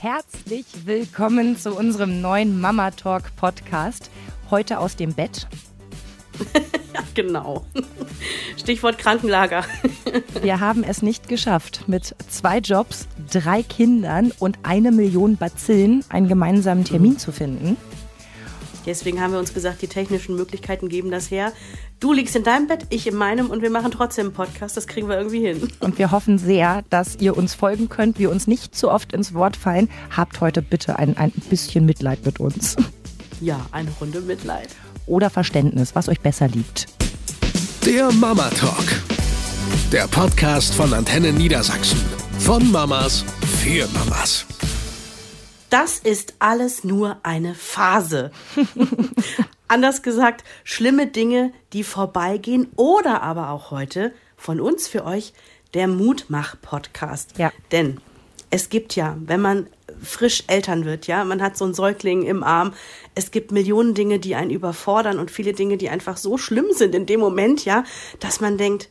Herzlich willkommen zu unserem neuen Mama Talk Podcast. Heute aus dem Bett. ja, genau. Stichwort Krankenlager. Wir haben es nicht geschafft, mit zwei Jobs, drei Kindern und eine Million Bazillen einen gemeinsamen Termin zu finden. Deswegen haben wir uns gesagt, die technischen Möglichkeiten geben das her. Du liegst in deinem Bett, ich in meinem und wir machen trotzdem einen Podcast. Das kriegen wir irgendwie hin. Und wir hoffen sehr, dass ihr uns folgen könnt, wir uns nicht zu oft ins Wort fallen. Habt heute bitte ein, ein bisschen Mitleid mit uns. Ja, eine Runde Mitleid. Oder Verständnis, was euch besser liegt. Der Mama Talk. Der Podcast von Antenne Niedersachsen. Von Mamas für Mamas. Das ist alles nur eine Phase. Anders gesagt, schlimme Dinge, die vorbeigehen oder aber auch heute von uns für euch der Mutmach-Podcast. Ja. Denn es gibt ja, wenn man frisch Eltern wird, ja, man hat so einen Säugling im Arm, es gibt Millionen Dinge, die einen überfordern und viele Dinge, die einfach so schlimm sind in dem Moment, ja, dass man denkt,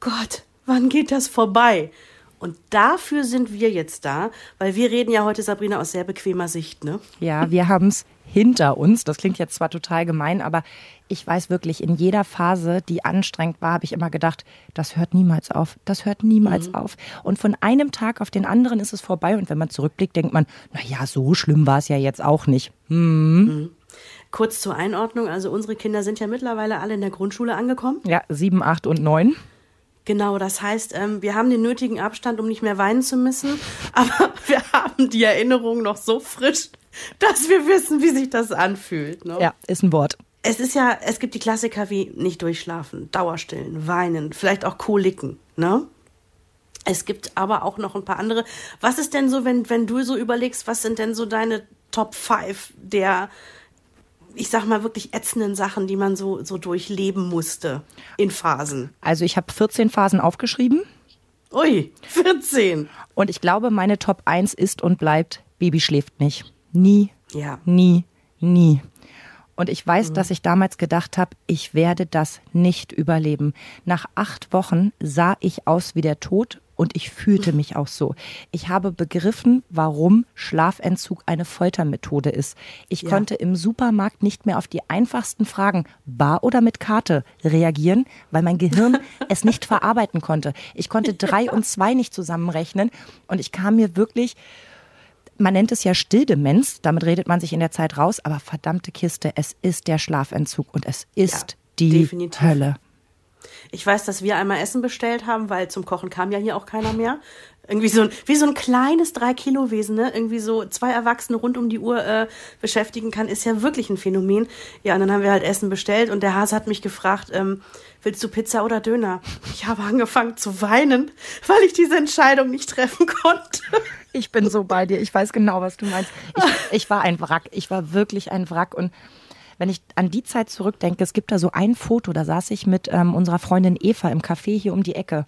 Gott, wann geht das vorbei? Und dafür sind wir jetzt da, weil wir reden ja heute, Sabrina, aus sehr bequemer Sicht, ne? Ja, wir haben es hinter uns. Das klingt jetzt zwar total gemein, aber ich weiß wirklich, in jeder Phase, die anstrengend war, habe ich immer gedacht, das hört niemals auf. Das hört niemals mhm. auf. Und von einem Tag auf den anderen ist es vorbei. Und wenn man zurückblickt, denkt man, na ja, so schlimm war es ja jetzt auch nicht. Hm. Mhm. Kurz zur Einordnung, also unsere Kinder sind ja mittlerweile alle in der Grundschule angekommen. Ja, sieben, acht und neun. Genau, das heißt, ähm, wir haben den nötigen Abstand, um nicht mehr weinen zu müssen, aber wir haben die Erinnerung noch so frisch, dass wir wissen, wie sich das anfühlt. Ne? Ja, ist ein Wort. Es ist ja, es gibt die Klassiker wie nicht durchschlafen, Dauerstillen, weinen, vielleicht auch Koliken, ne? Es gibt aber auch noch ein paar andere. Was ist denn so, wenn, wenn du so überlegst, was sind denn so deine Top 5 der ich sag mal, wirklich ätzenden Sachen, die man so, so durchleben musste in Phasen? Also ich habe 14 Phasen aufgeschrieben. Ui, 14. Und ich glaube, meine Top 1 ist und bleibt, Baby schläft nicht. Nie, ja. nie, nie. Und ich weiß, mhm. dass ich damals gedacht habe, ich werde das nicht überleben. Nach acht Wochen sah ich aus wie der Tod und ich fühlte mich auch so. Ich habe begriffen, warum Schlafentzug eine Foltermethode ist. Ich ja. konnte im Supermarkt nicht mehr auf die einfachsten Fragen, bar oder mit Karte, reagieren, weil mein Gehirn es nicht verarbeiten konnte. Ich konnte drei und zwei nicht zusammenrechnen und ich kam mir wirklich man nennt es ja Stilldemenz, damit redet man sich in der Zeit raus, aber verdammte Kiste, es ist der Schlafentzug und es ist ja, die definitiv. Hölle. Ich weiß, dass wir einmal Essen bestellt haben, weil zum Kochen kam ja hier auch keiner mehr. Irgendwie so ein, wie so ein kleines Drei-Kilo-Wesen, ne? Irgendwie so zwei Erwachsene rund um die Uhr äh, beschäftigen kann, ist ja wirklich ein Phänomen. Ja, und dann haben wir halt Essen bestellt und der Hase hat mich gefragt, ähm, willst du Pizza oder Döner? Ich habe angefangen zu weinen, weil ich diese Entscheidung nicht treffen konnte. Ich bin so bei dir. Ich weiß genau, was du meinst. Ich, ich war ein Wrack. Ich war wirklich ein Wrack und wenn ich an die Zeit zurückdenke, es gibt da so ein Foto, da saß ich mit ähm, unserer Freundin Eva im Café hier um die Ecke.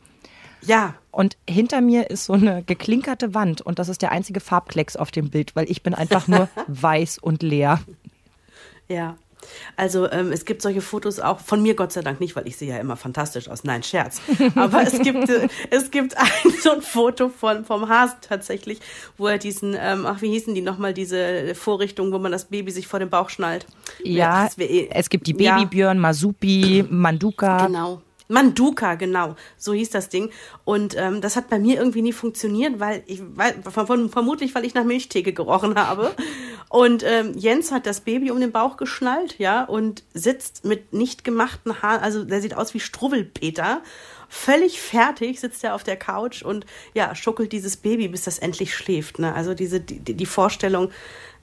Ja. Und hinter mir ist so eine geklinkerte Wand und das ist der einzige Farbklecks auf dem Bild, weil ich bin einfach nur weiß und leer. Ja. Also ähm, es gibt solche Fotos auch von mir, Gott sei Dank nicht, weil ich sehe ja immer fantastisch aus. Nein, Scherz. Aber es gibt, äh, es gibt ein so ein Foto von, vom Hasen tatsächlich, wo er diesen, ähm, ach, wie hießen die nochmal, diese Vorrichtung, wo man das Baby sich vor den Bauch schnallt. Ja, eh es gibt die Babybjörn, ja. Masupi, Manduka. Genau. Manduka, genau, so hieß das Ding. Und ähm, das hat bei mir irgendwie nie funktioniert, weil ich, weil, vermutlich, weil ich nach Milchtheke gerochen habe. Und ähm, Jens hat das Baby um den Bauch geschnallt, ja, und sitzt mit nicht gemachten Haaren, also der sieht aus wie Struwwelpeter. Völlig fertig sitzt er auf der Couch und ja, schuckelt dieses Baby, bis das endlich schläft. Ne? Also diese, die, die Vorstellung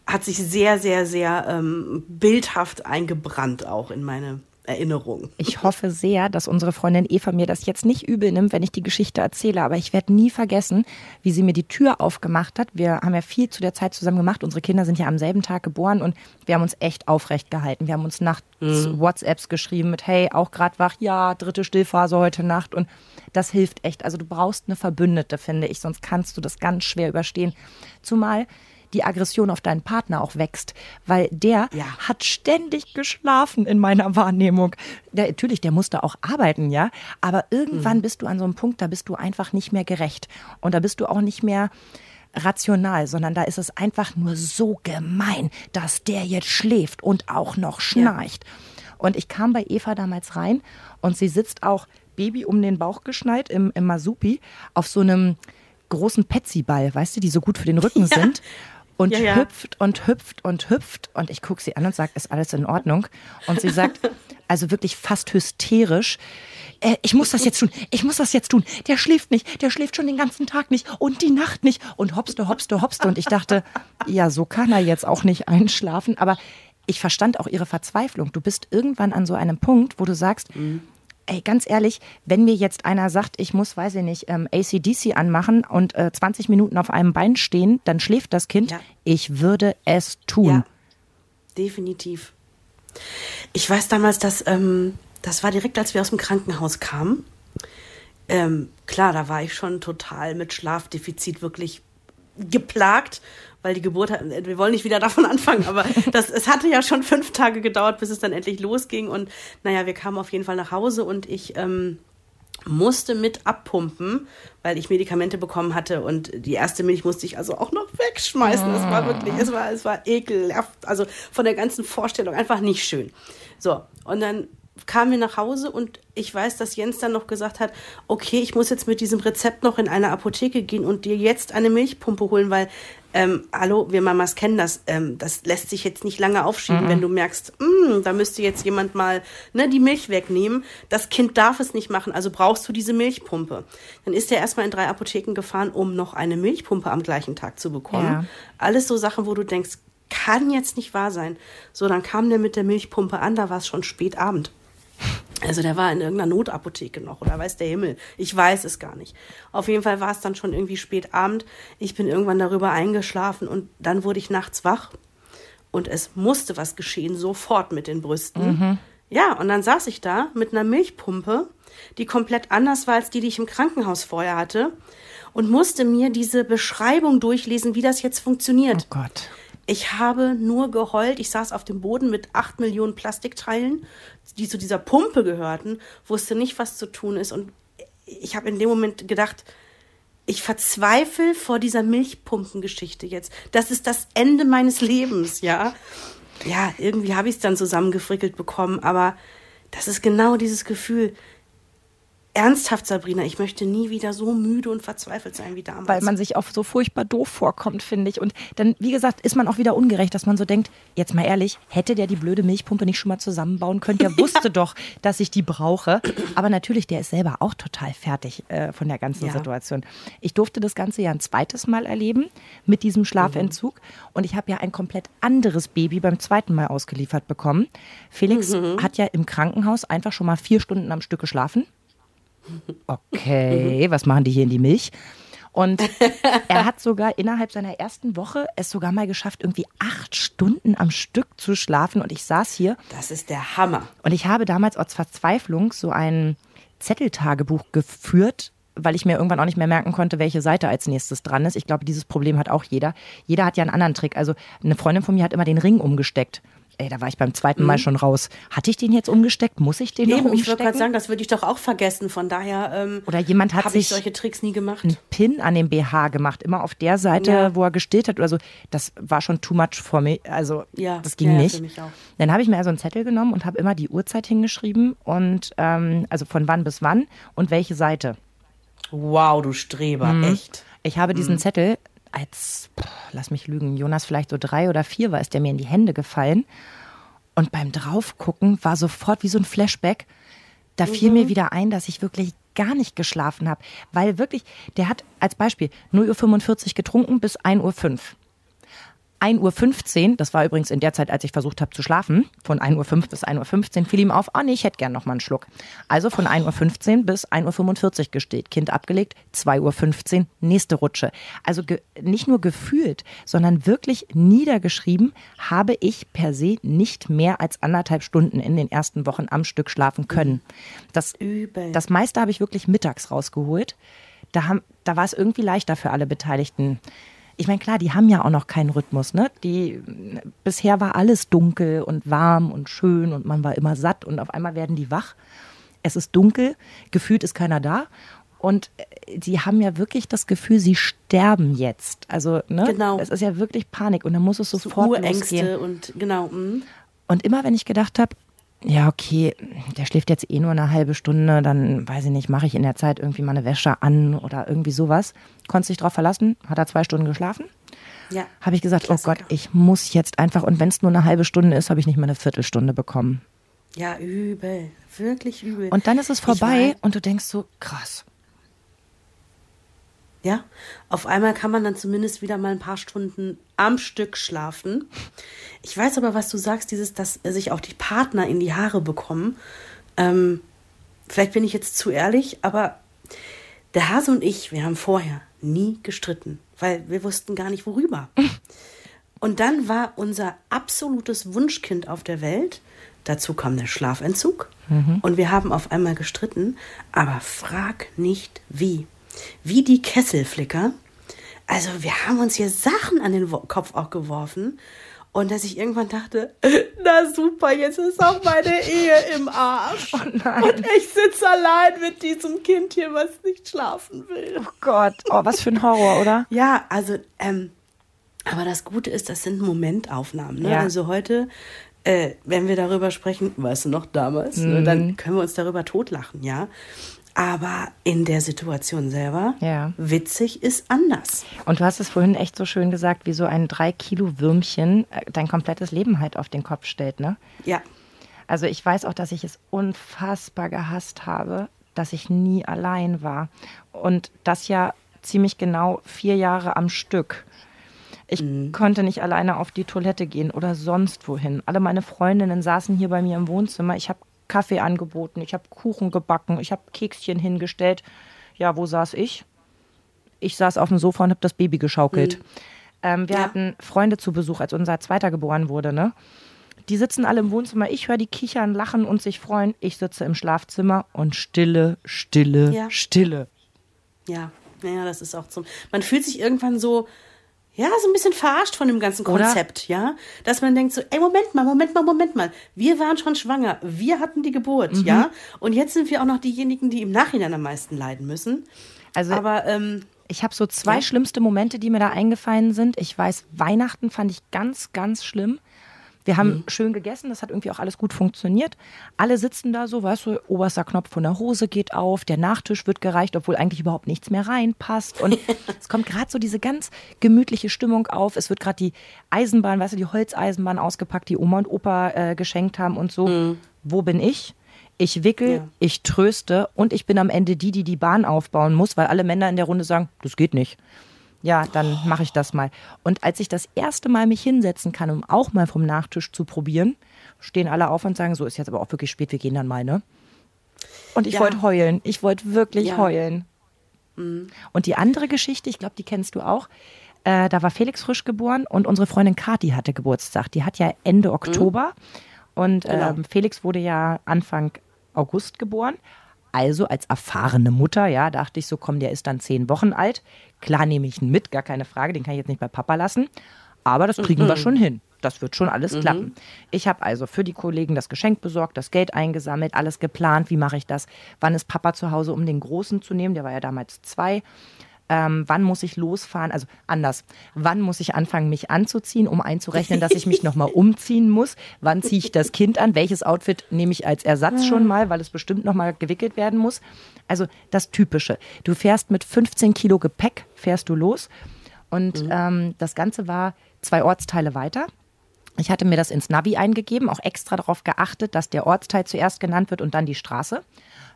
hat sich sehr, sehr, sehr ähm, bildhaft eingebrannt auch in meine Erinnerung. Ich hoffe sehr, dass unsere Freundin Eva mir das jetzt nicht übel nimmt, wenn ich die Geschichte erzähle, aber ich werde nie vergessen, wie sie mir die Tür aufgemacht hat. Wir haben ja viel zu der Zeit zusammen gemacht. Unsere Kinder sind ja am selben Tag geboren und wir haben uns echt aufrecht gehalten. Wir haben uns nachts mhm. WhatsApps geschrieben mit, hey, auch gerade wach, ja, dritte Stillphase heute Nacht und das hilft echt. Also du brauchst eine Verbündete, finde ich, sonst kannst du das ganz schwer überstehen. Zumal die Aggression auf deinen Partner auch wächst, weil der ja. hat ständig geschlafen in meiner Wahrnehmung. Der, natürlich, der musste auch arbeiten, ja, aber irgendwann mhm. bist du an so einem Punkt, da bist du einfach nicht mehr gerecht und da bist du auch nicht mehr rational, sondern da ist es einfach nur so gemein, dass der jetzt schläft und auch noch schnarcht. Ja. Und ich kam bei Eva damals rein und sie sitzt auch Baby um den Bauch geschneit im, im Masupi auf so einem großen Petsy-Ball, weißt du, die so gut für den Rücken ja. sind. Und ja, ja. hüpft und hüpft und hüpft. Und ich gucke sie an und sage, ist alles in Ordnung? Und sie sagt, also wirklich fast hysterisch, äh, ich muss das jetzt tun, ich muss das jetzt tun. Der schläft nicht, der schläft schon den ganzen Tag nicht und die Nacht nicht und hopste, hopste, hopste. Und ich dachte, ja, so kann er jetzt auch nicht einschlafen. Aber ich verstand auch ihre Verzweiflung. Du bist irgendwann an so einem Punkt, wo du sagst, mhm. Ey, ganz ehrlich, wenn mir jetzt einer sagt, ich muss, weiß ich nicht, ähm, ACDC anmachen und äh, 20 Minuten auf einem Bein stehen, dann schläft das Kind. Ja. Ich würde es tun. Ja, definitiv. Ich weiß damals, dass ähm, das war direkt, als wir aus dem Krankenhaus kamen. Ähm, klar, da war ich schon total mit Schlafdefizit wirklich geplagt, weil die Geburt wir wollen nicht wieder davon anfangen, aber das, es hatte ja schon fünf Tage gedauert, bis es dann endlich losging und naja, wir kamen auf jeden Fall nach Hause und ich ähm, musste mit abpumpen, weil ich Medikamente bekommen hatte und die erste Milch musste ich also auch noch wegschmeißen. Es war wirklich, es war, es war ekelhaft, also von der ganzen Vorstellung einfach nicht schön. So, und dann kamen wir nach Hause und ich weiß, dass Jens dann noch gesagt hat, okay, ich muss jetzt mit diesem Rezept noch in eine Apotheke gehen und dir jetzt eine Milchpumpe holen, weil, ähm, hallo, wir Mamas kennen das, ähm, das lässt sich jetzt nicht lange aufschieben, mhm. wenn du merkst, mh, mm, da müsste jetzt jemand mal ne, die Milch wegnehmen. Das Kind darf es nicht machen, also brauchst du diese Milchpumpe. Dann ist er erstmal in drei Apotheken gefahren, um noch eine Milchpumpe am gleichen Tag zu bekommen. Ja. Alles so Sachen, wo du denkst, kann jetzt nicht wahr sein. So, dann kam der mit der Milchpumpe an, da war es schon spät Abend. Also der war in irgendeiner Notapotheke noch oder weiß der Himmel. Ich weiß es gar nicht. Auf jeden Fall war es dann schon irgendwie spät Abend. Ich bin irgendwann darüber eingeschlafen und dann wurde ich nachts wach und es musste was geschehen, sofort mit den Brüsten. Mhm. Ja, und dann saß ich da mit einer Milchpumpe, die komplett anders war als die, die ich im Krankenhaus vorher hatte und musste mir diese Beschreibung durchlesen, wie das jetzt funktioniert. Oh Gott. Ich habe nur geheult. Ich saß auf dem Boden mit acht Millionen Plastikteilen, die zu dieser Pumpe gehörten, wusste nicht, was zu tun ist. Und ich habe in dem Moment gedacht, ich verzweifle vor dieser Milchpumpengeschichte jetzt. Das ist das Ende meines Lebens, ja. Ja, irgendwie habe ich es dann zusammengefrickelt bekommen, aber das ist genau dieses Gefühl. Ernsthaft, Sabrina, ich möchte nie wieder so müde und verzweifelt sein wie damals. Weil man sich auch so furchtbar doof vorkommt, finde ich. Und dann, wie gesagt, ist man auch wieder ungerecht, dass man so denkt, jetzt mal ehrlich, hätte der die blöde Milchpumpe nicht schon mal zusammenbauen können? Der wusste doch, dass ich die brauche. Aber natürlich, der ist selber auch total fertig äh, von der ganzen ja. Situation. Ich durfte das Ganze ja ein zweites Mal erleben mit diesem Schlafentzug. Mhm. Und ich habe ja ein komplett anderes Baby beim zweiten Mal ausgeliefert bekommen. Felix mhm. hat ja im Krankenhaus einfach schon mal vier Stunden am Stück geschlafen okay, was machen die hier in die Milch? Und er hat sogar innerhalb seiner ersten Woche es sogar mal geschafft, irgendwie acht Stunden am Stück zu schlafen. Und ich saß hier. Das ist der Hammer. Und ich habe damals aus Verzweiflung so ein Zetteltagebuch geführt, weil ich mir irgendwann auch nicht mehr merken konnte, welche Seite als nächstes dran ist. Ich glaube, dieses Problem hat auch jeder. Jeder hat ja einen anderen Trick. Also eine Freundin von mir hat immer den Ring umgesteckt. Ey, da war ich beim zweiten Mal mhm. schon raus. Hatte ich den jetzt umgesteckt? Muss ich den Eben, noch umstecken? Ich würde gerade sagen, das würde ich doch auch vergessen. Von daher ähm, oder jemand hat sich solche Tricks nie gemacht. Einen Pin an dem BH gemacht, immer auf der Seite, ja. wo er gestillt hat oder so. Das war schon too much for me. Also ja, das ging ja, nicht. Dann habe ich mir also einen Zettel genommen und habe immer die Uhrzeit hingeschrieben und ähm, also von wann bis wann und welche Seite. Wow, du Streber, mhm. echt. Ich habe diesen mhm. Zettel als, lass mich lügen, Jonas vielleicht so drei oder vier war, ist der mir in die Hände gefallen. Und beim Draufgucken war sofort wie so ein Flashback. Da fiel mhm. mir wieder ein, dass ich wirklich gar nicht geschlafen habe. Weil wirklich, der hat als Beispiel 0.45 Uhr getrunken bis 1.05 Uhr. 1.15 Uhr, das war übrigens in der Zeit, als ich versucht habe zu schlafen, von 1.05 Uhr bis 1.15 Uhr fiel ihm auf, ah oh nee, ich hätte gern noch mal einen Schluck. Also von 1.15 Uhr bis 1.45 Uhr gestillt, Kind abgelegt, 2.15 Uhr, nächste Rutsche. Also nicht nur gefühlt, sondern wirklich niedergeschrieben, habe ich per se nicht mehr als anderthalb Stunden in den ersten Wochen am Stück schlafen können. Das, Übel. das meiste habe ich wirklich mittags rausgeholt. Da, haben, da war es irgendwie leichter für alle Beteiligten ich meine, klar, die haben ja auch noch keinen Rhythmus, ne? Die bisher war alles dunkel und warm und schön und man war immer satt und auf einmal werden die wach. Es ist dunkel, gefühlt ist keiner da Und sie haben ja wirklich das Gefühl, sie sterben jetzt. Also, ne? Genau. Es ist ja wirklich Panik und dann muss es sofort so Urängste losgehen. und genau. Mh. Und immer wenn ich gedacht habe, ja, okay, der schläft jetzt eh nur eine halbe Stunde, dann weiß ich nicht, mache ich in der Zeit irgendwie mal eine Wäsche an oder irgendwie sowas. Konntest dich drauf verlassen, hat er zwei Stunden geschlafen. Ja. Habe ich gesagt, Klassiker. oh Gott, ich muss jetzt einfach, und wenn es nur eine halbe Stunde ist, habe ich nicht mal eine Viertelstunde bekommen. Ja, übel, wirklich übel. Und dann ist es vorbei und du denkst so, krass. Ja, auf einmal kann man dann zumindest wieder mal ein paar Stunden am Stück schlafen. Ich weiß aber, was du sagst, dieses, dass sich auch die Partner in die Haare bekommen. Ähm, vielleicht bin ich jetzt zu ehrlich, aber der Hase und ich, wir haben vorher nie gestritten, weil wir wussten gar nicht worüber. Und dann war unser absolutes Wunschkind auf der Welt. Dazu kam der Schlafentzug. Mhm. Und wir haben auf einmal gestritten. Aber frag nicht wie wie die Kesselflicker. Also wir haben uns hier Sachen an den Kopf auch geworfen. Und dass ich irgendwann dachte, na super, jetzt ist auch meine Ehe im Arsch. Oh und ich sitze allein mit diesem Kind hier, was nicht schlafen will. Oh Gott, oh, was für ein Horror, oder? Ja, also, ähm, aber das Gute ist, das sind Momentaufnahmen. Ne? Ja. Also heute, äh, wenn wir darüber sprechen, weißt du noch damals, mhm. ne, dann mhm. können wir uns darüber totlachen, ja. Aber in der Situation selber, ja. witzig ist anders. Und du hast es vorhin echt so schön gesagt, wie so ein drei Kilo Würmchen äh, dein komplettes Leben halt auf den Kopf stellt, ne? Ja. Also ich weiß auch, dass ich es unfassbar gehasst habe, dass ich nie allein war. Und das ja ziemlich genau vier Jahre am Stück. Ich mhm. konnte nicht alleine auf die Toilette gehen oder sonst wohin. Alle meine Freundinnen saßen hier bei mir im Wohnzimmer. Ich habe Kaffee angeboten, ich habe Kuchen gebacken, ich habe Kekschen hingestellt. Ja, wo saß ich? Ich saß auf dem Sofa und habe das Baby geschaukelt. Mhm. Ähm, wir ja. hatten Freunde zu Besuch, als unser Zweiter geboren wurde, ne? Die sitzen alle im Wohnzimmer, ich höre die kichern, lachen und sich freuen. Ich sitze im Schlafzimmer und Stille, Stille, ja. Stille. Ja, naja, das ist auch zum. Man fühlt sich irgendwann so, ja, so ein bisschen verarscht von dem ganzen Konzept, Oder? ja. Dass man denkt so, ey, Moment mal, Moment mal, Moment mal. Wir waren schon schwanger, wir hatten die Geburt, mhm. ja. Und jetzt sind wir auch noch diejenigen, die im Nachhinein am meisten leiden müssen. Also, aber ähm, ich habe so zwei ja. schlimmste Momente, die mir da eingefallen sind. Ich weiß, Weihnachten fand ich ganz, ganz schlimm. Wir haben mhm. schön gegessen, das hat irgendwie auch alles gut funktioniert. Alle sitzen da so, weißt du, oberster Knopf von der Hose geht auf, der Nachtisch wird gereicht, obwohl eigentlich überhaupt nichts mehr reinpasst. Und es kommt gerade so diese ganz gemütliche Stimmung auf. Es wird gerade die Eisenbahn, weißt du, die Holzeisenbahn ausgepackt, die Oma und Opa äh, geschenkt haben und so. Mhm. Wo bin ich? Ich wickel, ja. ich tröste und ich bin am Ende die, die die Bahn aufbauen muss, weil alle Männer in der Runde sagen, das geht nicht ja, dann mache ich das mal. Und als ich das erste Mal mich hinsetzen kann, um auch mal vom Nachtisch zu probieren, stehen alle auf und sagen, so ist jetzt aber auch wirklich spät, wir gehen dann mal, ne? Und ich ja. wollte heulen. Ich wollte wirklich ja. heulen. Mhm. Und die andere Geschichte, ich glaube, die kennst du auch. Äh, da war Felix frisch geboren und unsere Freundin Kathi hatte Geburtstag. Die hat ja Ende mhm. Oktober. Mhm. Und genau. ähm, Felix wurde ja Anfang August geboren. Also als erfahrene Mutter, ja, dachte ich so, komm, der ist dann zehn Wochen alt. Klar nehme ich ihn mit, gar keine Frage, den kann ich jetzt nicht bei Papa lassen. Aber das kriegen mhm. wir schon hin. Das wird schon alles mhm. klappen. Ich habe also für die Kollegen das Geschenk besorgt, das Geld eingesammelt, alles geplant. Wie mache ich das? Wann ist Papa zu Hause, um den Großen zu nehmen? Der war ja damals zwei ähm, wann muss ich losfahren, also anders, wann muss ich anfangen, mich anzuziehen, um einzurechnen, dass ich mich nochmal umziehen muss, wann ziehe ich das Kind an, welches Outfit nehme ich als Ersatz schon mal, weil es bestimmt nochmal gewickelt werden muss. Also das Typische. Du fährst mit 15 Kilo Gepäck, fährst du los und mhm. ähm, das Ganze war zwei Ortsteile weiter. Ich hatte mir das ins Navi eingegeben, auch extra darauf geachtet, dass der Ortsteil zuerst genannt wird und dann die Straße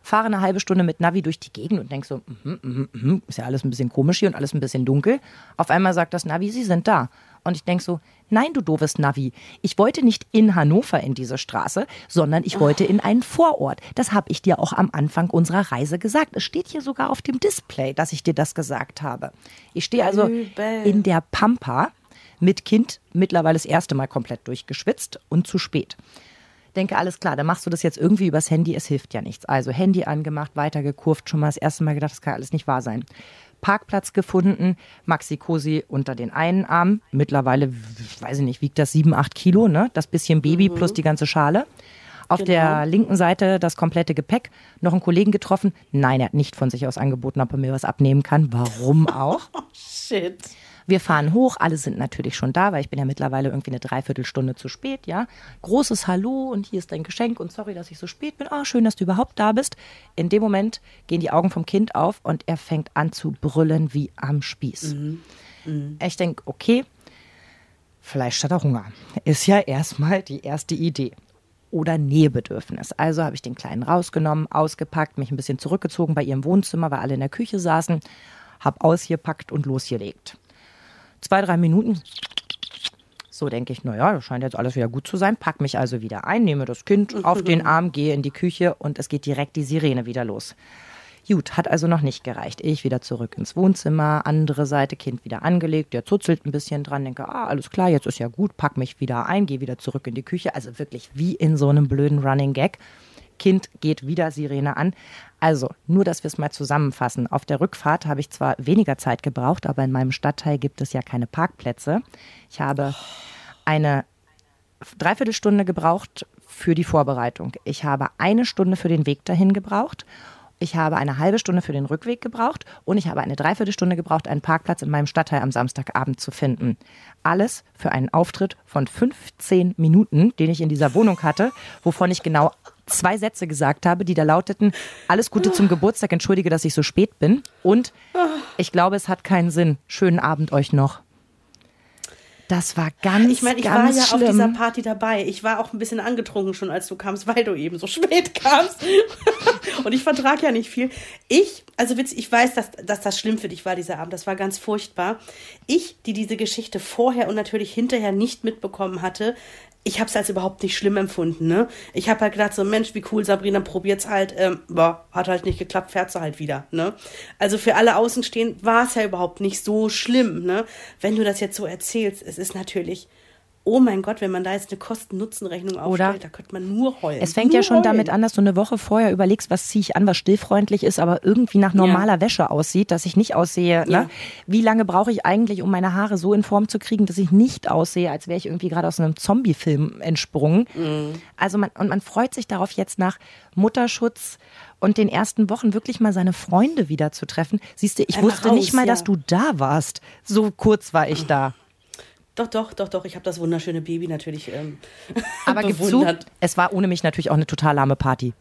fahre eine halbe Stunde mit Navi durch die Gegend und denke so, mm, mm, mm, ist ja alles ein bisschen komisch hier und alles ein bisschen dunkel. Auf einmal sagt das Navi, Sie sind da. Und ich denke so, nein, du doofes Navi. Ich wollte nicht in Hannover in diese Straße, sondern ich wollte in einen Vorort. Das habe ich dir auch am Anfang unserer Reise gesagt. Es steht hier sogar auf dem Display, dass ich dir das gesagt habe. Ich stehe also in der Pampa mit Kind mittlerweile das erste Mal komplett durchgeschwitzt und zu spät denke, alles klar, dann machst du das jetzt irgendwie übers Handy, es hilft ja nichts. Also Handy angemacht, weitergekurvt, schon mal das erste Mal gedacht, das kann alles nicht wahr sein. Parkplatz gefunden, Maxi Cosi unter den einen Arm. Mittlerweile, weiß ich nicht, wiegt das sieben, acht Kilo, ne? Das bisschen Baby mhm. plus die ganze Schale. Auf genau. der linken Seite das komplette Gepäck, noch einen Kollegen getroffen. Nein, er hat nicht von sich aus angeboten, ob er mir was abnehmen kann. Warum auch? Oh, shit. Wir fahren hoch, alle sind natürlich schon da, weil ich bin ja mittlerweile irgendwie eine Dreiviertelstunde zu spät, ja. Großes Hallo und hier ist dein Geschenk und sorry, dass ich so spät bin. Ah, oh, schön, dass du überhaupt da bist. In dem Moment gehen die Augen vom Kind auf und er fängt an zu brüllen wie am Spieß. Mhm. Mhm. Ich denke, okay, Fleisch statt Hunger. Ist ja erstmal die erste Idee. Oder Nähebedürfnis. Also habe ich den Kleinen rausgenommen, ausgepackt, mich ein bisschen zurückgezogen bei ihrem Wohnzimmer, weil alle in der Küche saßen, habe ausgepackt und losgelegt zwei, drei Minuten. So denke ich, naja, das scheint jetzt alles wieder gut zu sein. Pack mich also wieder ein, nehme das Kind auf den Arm, gehe in die Küche und es geht direkt die Sirene wieder los. Gut, hat also noch nicht gereicht. Ich wieder zurück ins Wohnzimmer, andere Seite, Kind wieder angelegt, der zuzelt ein bisschen dran, denke, ah, alles klar, jetzt ist ja gut, pack mich wieder ein, gehe wieder zurück in die Küche. Also wirklich wie in so einem blöden Running Gag. Kind geht wieder Sirene an. Also, nur dass wir es mal zusammenfassen. Auf der Rückfahrt habe ich zwar weniger Zeit gebraucht, aber in meinem Stadtteil gibt es ja keine Parkplätze. Ich habe eine Dreiviertelstunde gebraucht für die Vorbereitung. Ich habe eine Stunde für den Weg dahin gebraucht. Ich habe eine halbe Stunde für den Rückweg gebraucht und ich habe eine Dreiviertelstunde gebraucht, einen Parkplatz in meinem Stadtteil am Samstagabend zu finden. Alles für einen Auftritt von 15 Minuten, den ich in dieser Wohnung hatte, wovon ich genau zwei Sätze gesagt habe, die da lauteten, alles Gute zum Geburtstag, entschuldige, dass ich so spät bin. Und ich glaube, es hat keinen Sinn. Schönen Abend euch noch. Das war ganz, Ich meine, ich war ja schlimm. auf dieser Party dabei. Ich war auch ein bisschen angetrunken schon, als du kamst, weil du eben so spät kamst. und ich vertrag ja nicht viel. Ich, also witzig, ich weiß, dass, dass das schlimm für dich war, dieser Abend. Das war ganz furchtbar. Ich, die diese Geschichte vorher und natürlich hinterher nicht mitbekommen hatte, ich habe es als überhaupt nicht schlimm empfunden. Ne? Ich habe halt gedacht, so Mensch, wie cool, Sabrina probiert's halt. Ähm, boah, hat halt nicht geklappt, fährt sie halt wieder. Ne? Also für alle Außenstehenden war es ja überhaupt nicht so schlimm. Ne? Wenn du das jetzt so erzählst, es ist natürlich oh mein Gott, wenn man da jetzt eine Kosten-Nutzen-Rechnung aufstellt, Oder da könnte man nur heulen. Es fängt nur ja schon heulen. damit an, dass du eine Woche vorher überlegst, was ziehe ich an, was stillfreundlich ist, aber irgendwie nach normaler ja. Wäsche aussieht, dass ich nicht aussehe. Ne? Ja. Ne? Wie lange brauche ich eigentlich, um meine Haare so in Form zu kriegen, dass ich nicht aussehe, als wäre ich irgendwie gerade aus einem Zombie-Film entsprungen. Mhm. Also man, und man freut sich darauf jetzt nach Mutterschutz und den ersten Wochen wirklich mal seine Freunde wieder zu treffen. Siehst du, ich Einmal wusste raus, nicht mal, ja. dass du da warst. So kurz war ich da. Doch, doch, doch, doch. Ich habe das wunderschöne Baby natürlich ähm, Aber bewundert. Zu, es war ohne mich natürlich auch eine total lahme Party.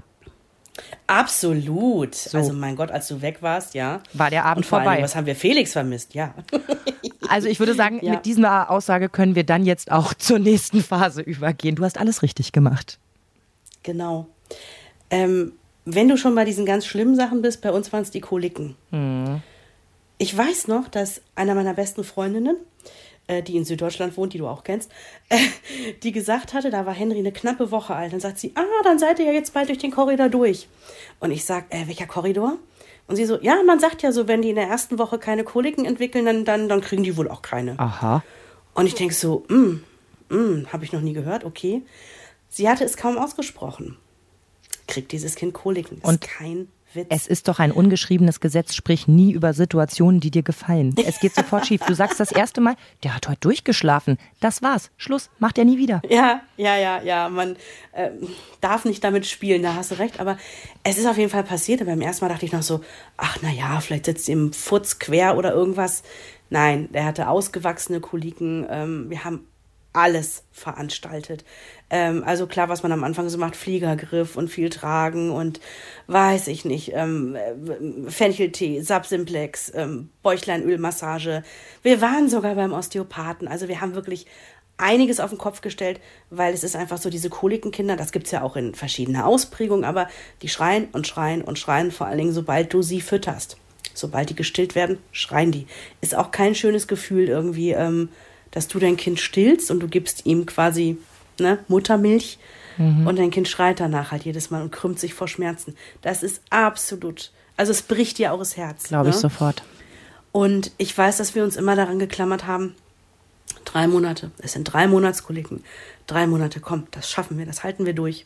Absolut. So. Also mein Gott, als du weg warst, ja. War der Abend vorbei. Allem, was haben wir Felix vermisst, ja. Also ich würde sagen, ja. mit dieser Aussage können wir dann jetzt auch zur nächsten Phase übergehen. Du hast alles richtig gemacht. Genau. Ähm, wenn du schon bei diesen ganz schlimmen Sachen bist, bei uns waren es die Koliken. Hm. Ich weiß noch, dass einer meiner besten Freundinnen, äh, die in Süddeutschland wohnt, die du auch kennst, äh, die gesagt hatte, da war Henry eine knappe Woche alt. Dann sagt sie, ah, dann seid ihr ja jetzt bald durch den Korridor durch. Und ich sag, äh, welcher Korridor? Und sie so, ja, man sagt ja so, wenn die in der ersten Woche keine Koliken entwickeln, dann, dann, dann kriegen die wohl auch keine. Aha. Und ich denke so, hm, hm, habe ich noch nie gehört, okay. Sie hatte es kaum ausgesprochen. Kriegt dieses Kind Koliken. Das Und kein Witz. Es ist doch ein ungeschriebenes Gesetz, sprich nie über Situationen, die dir gefallen. Es geht sofort schief. Du sagst das erste Mal, der hat heute durchgeschlafen. Das war's. Schluss. Macht er nie wieder. Ja, ja, ja, ja. Man äh, darf nicht damit spielen, da hast du recht. Aber es ist auf jeden Fall passiert. Aber beim ersten Mal dachte ich noch so, ach na ja, vielleicht sitzt ihm Futz quer oder irgendwas. Nein, der hatte ausgewachsene Koliken. Ähm, wir haben alles veranstaltet. Ähm, also klar, was man am Anfang so macht, Fliegergriff und viel tragen und weiß ich nicht, ähm, äh, Fencheltee, Sapsimplex, ähm, Bäuchleinölmassage. Wir waren sogar beim Osteopathen. Also wir haben wirklich einiges auf den Kopf gestellt, weil es ist einfach so, diese Kolikenkinder, das gibt es ja auch in verschiedener Ausprägung, aber die schreien und schreien und schreien, vor allen Dingen, sobald du sie fütterst. Sobald die gestillt werden, schreien die. Ist auch kein schönes Gefühl irgendwie, ähm, dass du dein Kind stillst und du gibst ihm quasi ne, Muttermilch mhm. und dein Kind schreit danach halt jedes Mal und krümmt sich vor Schmerzen. Das ist absolut, also es bricht dir auch das Herz. Glaube ne? ich sofort. Und ich weiß, dass wir uns immer daran geklammert haben, drei Monate, es sind drei Monatskoliken, drei Monate, komm, das schaffen wir, das halten wir durch.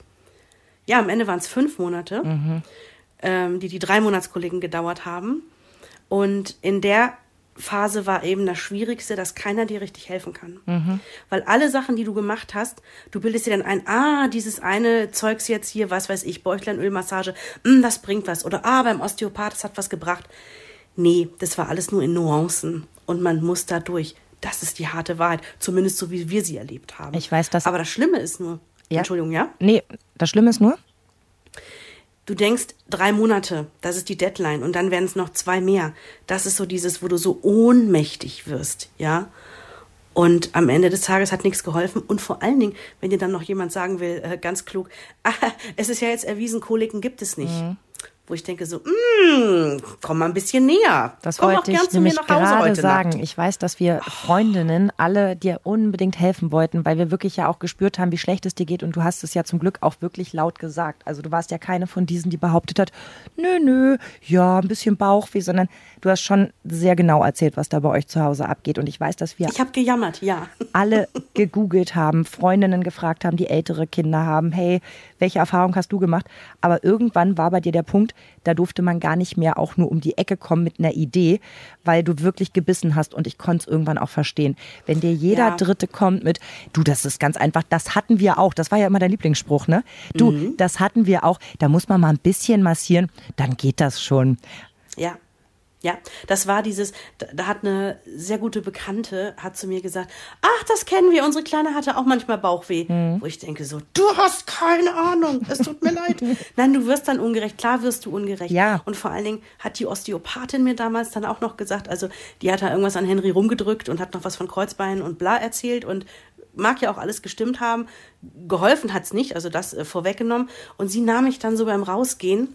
Ja, am Ende waren es fünf Monate, mhm. ähm, die die drei Monatskoliken gedauert haben. Und in der Phase war eben das Schwierigste, dass keiner dir richtig helfen kann. Mhm. Weil alle Sachen, die du gemacht hast, du bildest dir dann ein, ah, dieses eine Zeugs jetzt hier, was weiß ich, Bäuchleinölmassage, mh, hm, das bringt was. Oder ah, beim Osteopath, das hat was gebracht. Nee, das war alles nur in Nuancen und man muss da durch. Das ist die harte Wahrheit, zumindest so wie wir sie erlebt haben. Ich weiß das. Aber das Schlimme ist nur, ja. Entschuldigung, ja? Nee, das Schlimme ist nur, du denkst, drei Monate, das ist die Deadline und dann werden es noch zwei mehr. Das ist so dieses, wo du so ohnmächtig wirst, ja. Und am Ende des Tages hat nichts geholfen. Und vor allen Dingen, wenn dir dann noch jemand sagen will, äh, ganz klug, ah, es ist ja jetzt erwiesen, Koliken gibt es nicht. Mhm wo ich denke so, mm, komm mal ein bisschen näher. Das komm wollte ich nämlich gerade sagen. Nackt. Ich weiß, dass wir Freundinnen alle dir unbedingt helfen wollten, weil wir wirklich ja auch gespürt haben, wie schlecht es dir geht und du hast es ja zum Glück auch wirklich laut gesagt. Also du warst ja keine von diesen, die behauptet hat, nö, nö, ja, ein bisschen Bauchweh, sondern du hast schon sehr genau erzählt, was da bei euch zu Hause abgeht und ich weiß, dass wir Ich habe gejammert, ja. alle gegoogelt haben, Freundinnen gefragt haben, die ältere Kinder haben, hey, welche Erfahrung hast du gemacht? Aber irgendwann war bei dir der Punkt, da durfte man gar nicht mehr auch nur um die Ecke kommen mit einer Idee, weil du wirklich gebissen hast und ich konnte es irgendwann auch verstehen. Wenn dir jeder ja. Dritte kommt mit, du, das ist ganz einfach, das hatten wir auch, das war ja immer dein Lieblingsspruch, ne? Du, mhm. das hatten wir auch, da muss man mal ein bisschen massieren, dann geht das schon. Ja. Ja, das war dieses, da, hat eine sehr gute Bekannte, hat zu mir gesagt, ach, das kennen wir, unsere Kleine hatte auch manchmal Bauchweh. Mhm. Wo ich denke so, du hast keine Ahnung, es tut mir leid. Nein, du wirst dann ungerecht, klar wirst du ungerecht. Ja. Und vor allen Dingen hat die Osteopathin mir damals dann auch noch gesagt, also die hat da irgendwas an Henry rumgedrückt und hat noch was von Kreuzbeinen und bla erzählt und mag ja auch alles gestimmt haben. Geholfen hat's nicht, also das äh, vorweggenommen. Und sie nahm mich dann so beim Rausgehen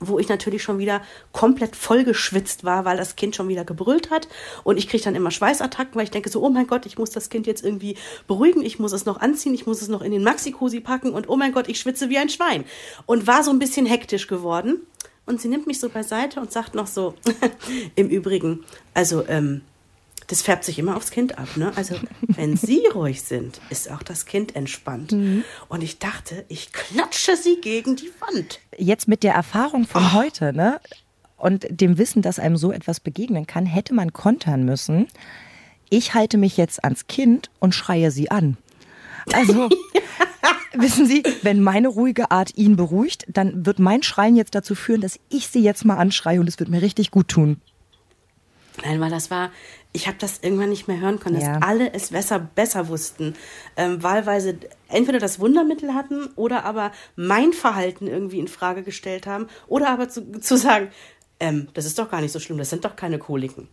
wo ich natürlich schon wieder komplett vollgeschwitzt war, weil das Kind schon wieder gebrüllt hat. Und ich kriege dann immer Schweißattacken, weil ich denke so, oh mein Gott, ich muss das Kind jetzt irgendwie beruhigen, ich muss es noch anziehen, ich muss es noch in den Maxi-Cosi packen und oh mein Gott, ich schwitze wie ein Schwein. Und war so ein bisschen hektisch geworden. Und sie nimmt mich so beiseite und sagt noch so, im Übrigen, also, ähm, das färbt sich immer aufs Kind ab. Ne? Also wenn Sie ruhig sind, ist auch das Kind entspannt. Mhm. Und ich dachte, ich klatsche Sie gegen die Wand. Jetzt mit der Erfahrung von oh. heute ne? und dem Wissen, dass einem so etwas begegnen kann, hätte man kontern müssen. Ich halte mich jetzt ans Kind und schreie sie an. Also, wissen Sie, wenn meine ruhige Art ihn beruhigt, dann wird mein Schreien jetzt dazu führen, dass ich sie jetzt mal anschreie und es wird mir richtig gut tun. Nein, weil das war, ich habe das irgendwann nicht mehr hören können, dass ja. alle es besser, besser wussten. Ähm, wahlweise entweder das Wundermittel hatten oder aber mein Verhalten irgendwie in Frage gestellt haben oder aber zu, zu sagen, ähm, das ist doch gar nicht so schlimm, das sind doch keine Koliken.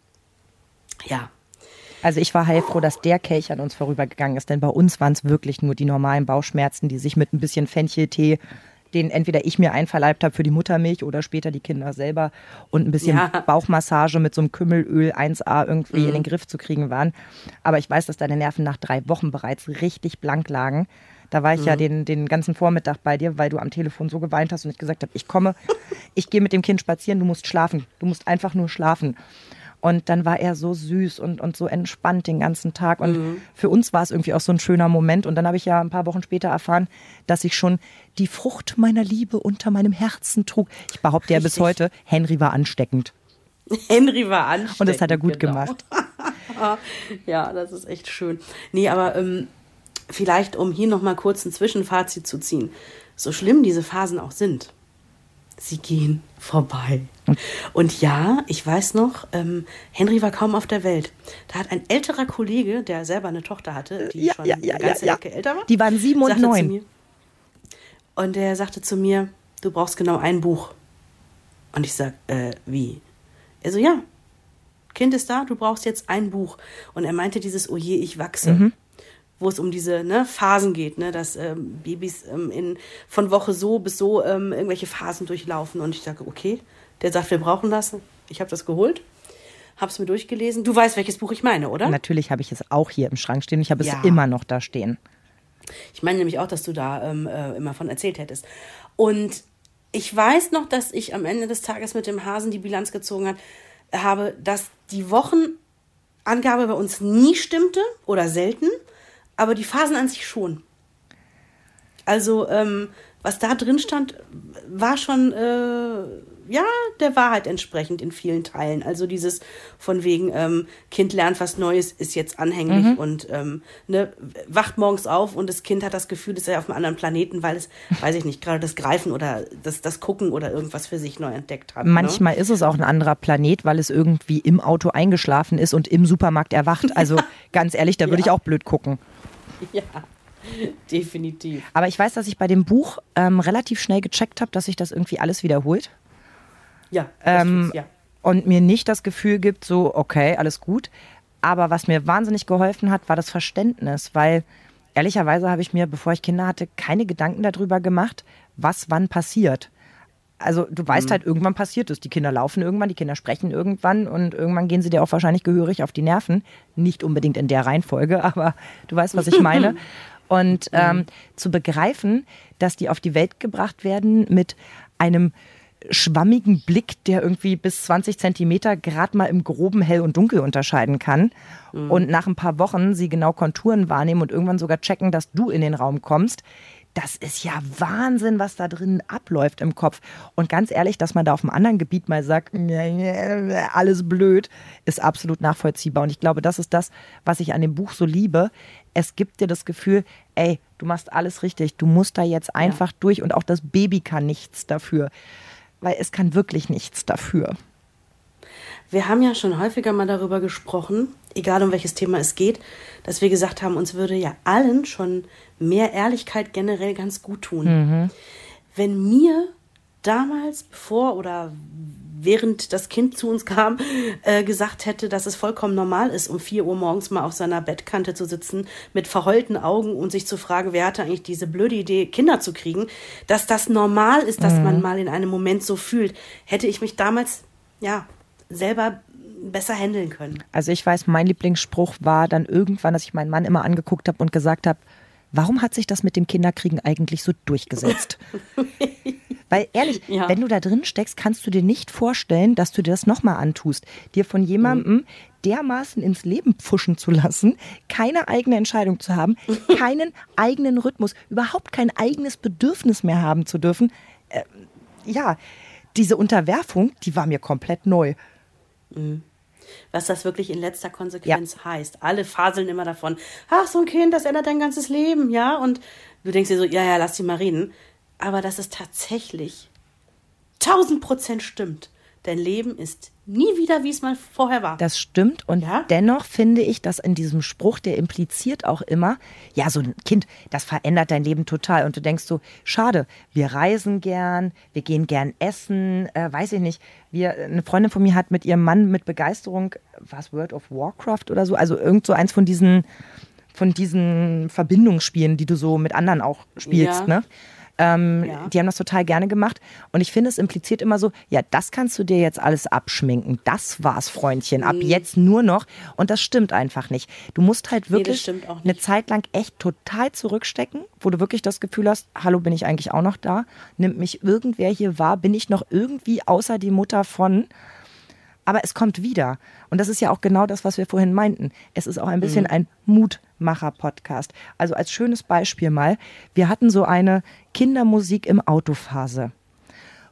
Ja. Also ich war heilfroh, dass der Kelch an uns vorübergegangen ist, denn bei uns waren es wirklich nur die normalen Bauchschmerzen, die sich mit ein bisschen Fencheltee den entweder ich mir einverleibt habe für die Muttermilch oder später die Kinder selber und ein bisschen ja. Bauchmassage mit so einem Kümmelöl 1A irgendwie mhm. in den Griff zu kriegen waren. Aber ich weiß, dass deine Nerven nach drei Wochen bereits richtig blank lagen. Da war ich mhm. ja den, den ganzen Vormittag bei dir, weil du am Telefon so geweint hast und ich gesagt habe, ich komme, ich gehe mit dem Kind spazieren, du musst schlafen. Du musst einfach nur schlafen. Und dann war er so süß und, und so entspannt den ganzen Tag. Und mhm. für uns war es irgendwie auch so ein schöner Moment. Und dann habe ich ja ein paar Wochen später erfahren, dass ich schon die Frucht meiner Liebe unter meinem Herzen trug. Ich behaupte ja bis heute, Henry war ansteckend. Henry war ansteckend. Und das hat er gut genau. gemacht. ja, das ist echt schön. Nee, aber ähm, vielleicht, um hier nochmal kurz ein Zwischenfazit zu ziehen. So schlimm diese Phasen auch sind, sie gehen vorbei. Und ja, ich weiß noch, ähm, Henry war kaum auf der Welt. Da hat ein älterer Kollege, der selber eine Tochter hatte, die ja, schon ja, ja, eine ganze Ecke älter war. Die waren sieben und neun. Und der sagte zu mir, du brauchst genau ein Buch. Und ich sag, äh, wie? Er so, ja, Kind ist da, du brauchst jetzt ein Buch. Und er meinte dieses, oh je, ich wachse. Mhm wo es um diese ne, Phasen geht, ne, dass ähm, Babys ähm, in, von Woche so bis so ähm, irgendwelche Phasen durchlaufen. Und ich sage, okay, der sagt, wir brauchen das. Ich habe das geholt, habe es mir durchgelesen. Du weißt, welches Buch ich meine, oder? Natürlich habe ich es auch hier im Schrank stehen. Ich habe ja. es immer noch da stehen. Ich meine nämlich auch, dass du da ähm, äh, immer von erzählt hättest. Und ich weiß noch, dass ich am Ende des Tages mit dem Hasen die Bilanz gezogen hat, habe, dass die Wochenangabe bei uns nie stimmte oder selten aber die Phasen an sich schon. Also, ähm, was da drin stand, war schon, äh, ja, der Wahrheit entsprechend in vielen Teilen. Also dieses von wegen, ähm, Kind lernt was Neues, ist jetzt anhänglich mhm. und ähm, ne, wacht morgens auf und das Kind hat das Gefühl, es sei auf einem anderen Planeten, weil es, weiß ich nicht, gerade das Greifen oder das, das Gucken oder irgendwas für sich neu entdeckt hat. Ne? Manchmal ne? ist es auch ein anderer Planet, weil es irgendwie im Auto eingeschlafen ist und im Supermarkt erwacht. Also ganz ehrlich, da würde ja. ich auch blöd gucken. Ja. Definitiv. Aber ich weiß, dass ich bei dem Buch ähm, relativ schnell gecheckt habe, dass sich das irgendwie alles wiederholt. Ja, ähm, ja. Und mir nicht das Gefühl gibt, so, okay, alles gut. Aber was mir wahnsinnig geholfen hat, war das Verständnis, weil ehrlicherweise habe ich mir, bevor ich Kinder hatte, keine Gedanken darüber gemacht, was wann passiert. Also du weißt mhm. halt, irgendwann passiert es. Die Kinder laufen irgendwann, die Kinder sprechen irgendwann und irgendwann gehen sie dir auch wahrscheinlich gehörig auf die Nerven. Nicht unbedingt in der Reihenfolge, aber du weißt, was ich meine. Und mhm. ähm, zu begreifen, dass die auf die Welt gebracht werden mit einem schwammigen Blick, der irgendwie bis 20 Zentimeter gerade mal im groben Hell und Dunkel unterscheiden kann. Mhm. Und nach ein paar Wochen sie genau Konturen wahrnehmen und irgendwann sogar checken, dass du in den Raum kommst. Das ist ja Wahnsinn, was da drin abläuft im Kopf. Und ganz ehrlich, dass man da auf einem anderen Gebiet mal sagt, alles blöd, ist absolut nachvollziehbar. Und ich glaube, das ist das, was ich an dem Buch so liebe. Es gibt dir das Gefühl, ey, du machst alles richtig, du musst da jetzt einfach ja. durch und auch das Baby kann nichts dafür weil es kann wirklich nichts dafür. Wir haben ja schon häufiger mal darüber gesprochen, egal um welches Thema es geht, dass wir gesagt haben, uns würde ja allen schon mehr Ehrlichkeit generell ganz gut tun. Mhm. Wenn mir damals, bevor oder während das Kind zu uns kam, äh, gesagt hätte, dass es vollkommen normal ist, um vier Uhr morgens mal auf seiner Bettkante zu sitzen, mit verheulten Augen und sich zu fragen, wer hatte eigentlich diese blöde Idee, Kinder zu kriegen, dass das normal ist, dass mhm. man mal in einem Moment so fühlt, hätte ich mich damals, ja, selber besser handeln können. Also ich weiß, mein Lieblingsspruch war dann irgendwann, dass ich meinen Mann immer angeguckt habe und gesagt habe, warum hat sich das mit dem Kinderkriegen eigentlich so durchgesetzt? Weil ehrlich, ja. wenn du da drin steckst, kannst du dir nicht vorstellen, dass du dir das nochmal antust. Dir von jemandem mhm. dermaßen ins Leben pfuschen zu lassen, keine eigene Entscheidung zu haben, keinen eigenen Rhythmus, überhaupt kein eigenes Bedürfnis mehr haben zu dürfen. Äh, ja, diese Unterwerfung, die war mir komplett neu. Mhm was das wirklich in letzter Konsequenz ja. heißt. Alle faseln immer davon, ach, so ein Kind, das ändert dein ganzes Leben, ja? Und du denkst dir so, ja, ja, lass die mal reden aber dass es tatsächlich tausend Prozent stimmt. Dein Leben ist nie wieder, wie es mal vorher war. Das stimmt. Und ja? dennoch finde ich, dass in diesem Spruch, der impliziert auch immer, ja, so ein Kind, das verändert dein Leben total. Und du denkst so, schade, wir reisen gern, wir gehen gern essen, äh, weiß ich nicht. Wir, eine Freundin von mir hat mit ihrem Mann mit Begeisterung, was World of Warcraft oder so, also irgend so eins von diesen, von diesen Verbindungsspielen, die du so mit anderen auch spielst, ja. ne? Ähm, ja. Die haben das total gerne gemacht. Und ich finde, es impliziert immer so, ja, das kannst du dir jetzt alles abschminken. Das war's, Freundchen. Ab mhm. jetzt nur noch. Und das stimmt einfach nicht. Du musst halt wirklich nee, eine Zeit lang echt total zurückstecken, wo du wirklich das Gefühl hast, hallo, bin ich eigentlich auch noch da? Nimmt mich irgendwer hier wahr? Bin ich noch irgendwie außer die Mutter von? Aber es kommt wieder. Und das ist ja auch genau das, was wir vorhin meinten. Es ist auch ein bisschen mhm. ein Mutmacher-Podcast. Also als schönes Beispiel mal, wir hatten so eine Kindermusik im Autophase.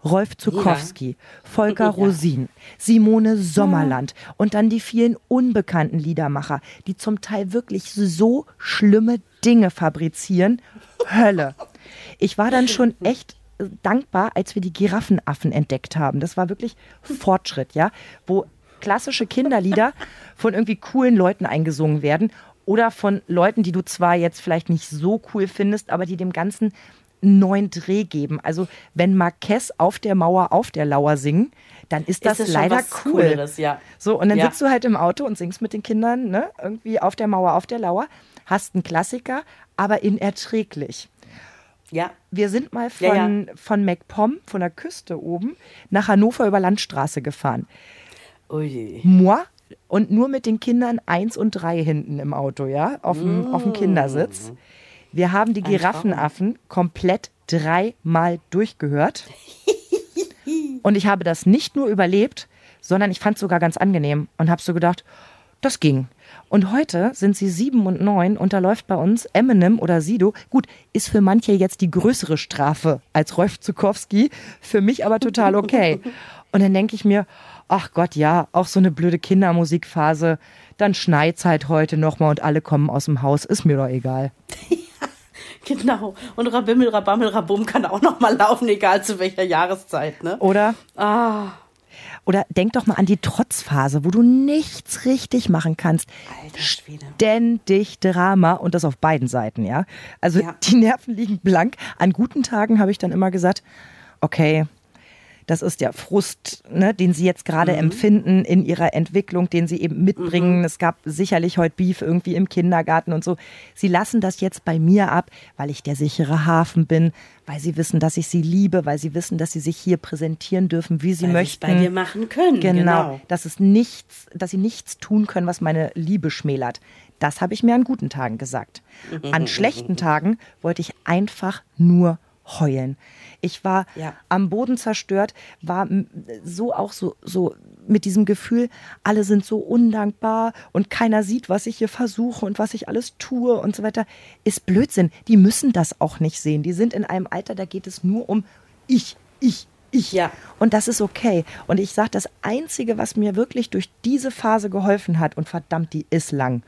Rolf Zukowski, ja. Volker ja. Rosin, Simone Sommerland und dann die vielen unbekannten Liedermacher, die zum Teil wirklich so schlimme Dinge fabrizieren. Hölle. Ich war dann schon echt dankbar, als wir die Giraffenaffen entdeckt haben. Das war wirklich Fortschritt, ja, wo klassische Kinderlieder von irgendwie coolen Leuten eingesungen werden oder von Leuten, die du zwar jetzt vielleicht nicht so cool findest, aber die dem Ganzen einen neuen Dreh geben. Also wenn Marquez auf der Mauer auf der Lauer singen, dann ist das, ist leider cool. Cooleres, ja. So, und dann ja. sitzt du halt im Auto und singst mit den Kindern, ne, irgendwie auf der Mauer auf der Lauer, hast einen Klassiker, aber inerträglich. Ja. Wir sind mal von, ja, ja. von MacPom, von der Küste oben, nach Hannover über Landstraße gefahren. Ui. Moi und nur mit den Kindern eins und drei hinten im Auto, ja, auf dem, mm. auf dem Kindersitz. Wir haben die Giraffenaffen komplett dreimal durchgehört. und ich habe das nicht nur überlebt, sondern ich fand es sogar ganz angenehm und habe so gedacht, das ging. Und heute sind sie sieben und neun und da läuft bei uns Eminem oder Sido. Gut, ist für manche jetzt die größere Strafe als Rolf Zukowski, für mich aber total okay. Und dann denke ich mir, ach Gott, ja, auch so eine blöde Kindermusikphase. Dann schneit's halt heute nochmal und alle kommen aus dem Haus. Ist mir doch egal. Genau. Und Rabimmel, Rabammel, Rabum kann auch nochmal laufen, egal zu welcher Jahreszeit, ne? Oder? Ah. Oder denk doch mal an die Trotzphase, wo du nichts richtig machen kannst. Alter Schwede. Ständig Drama und das auf beiden Seiten, ja. Also Ja. die Nerven liegen blank. An guten Tagen habe ich dann immer gesagt, okay, das ist der Frust, ne, den sie jetzt gerade empfinden in ihrer Entwicklung, den sie eben mitbringen. Es gab sicherlich heute Beef irgendwie im Kindergarten und so. Sie lassen das jetzt bei mir ab, weil ich der sichere Hafen bin, weil sie wissen, dass ich sie liebe, weil sie wissen, dass sie sich hier präsentieren dürfen, wie sie Weil möchten. bei dir machen können. Genau, Genau. dass es nichts, dass sie nichts tun können, was meine Liebe schmälert. Das habe ich mir an guten Tagen gesagt. An schlechten Tagen wollte ich einfach nur heulen. Ich war Ja. am Boden zerstört, war so auch so, so mit diesem Gefühl, alle sind so undankbar und keiner sieht, was ich hier versuche und was ich alles tue und so weiter. Ist Blödsinn. Die müssen das auch nicht sehen. Die sind in einem Alter, da geht es nur um ich, ich, ich. Ja. Und das ist okay. Und ich sage, das Einzige, was mir wirklich durch diese Phase geholfen hat, und verdammt, die ist lang.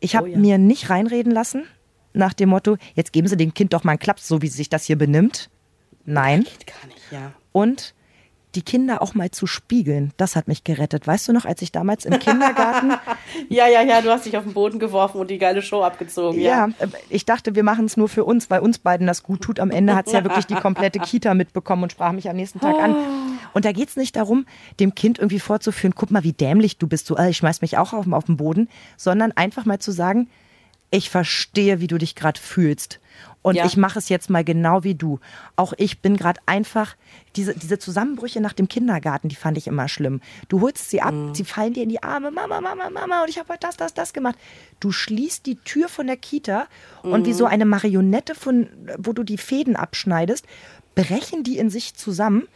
Ich habe Oh ja. mir nicht reinreden lassen nach dem Motto, jetzt geben Sie dem Kind doch mal einen Klaps, so wie sich das hier benimmt. Nein. Geht gar nicht, ja. Und die Kinder auch mal zu spiegeln, das hat mich gerettet. Weißt du noch, als ich damals im Kindergarten Ja, ja, ja, du hast dich auf den Boden geworfen und die geile Show abgezogen. Ja, Ja. äh, ich dachte, wir machen es nur für uns, weil uns beiden das gut tut. Am Ende hat es ja wirklich die komplette Kita mitbekommen und sprach mich am nächsten Tag an. Und da geht es nicht darum, dem Kind irgendwie vorzuführen, guck mal, wie dämlich du bist, so, äh, ich schmeiß mich auch auf, auf den Boden, sondern einfach mal zu sagen, ich verstehe, wie du dich gerade fühlst. Und Ja. ich mache es jetzt mal genau wie du. Auch ich bin gerade einfach, diese, diese Zusammenbrüche nach dem Kindergarten, die fand ich immer schlimm. Du holst sie ab, sie fallen dir in die Arme, Mama, Mama, Mama, und ich habe heute das, das, das gemacht. Du schließt die Tür von der Kita und wie so eine Marionette, von, wo du die Fäden abschneidest, brechen die in sich zusammen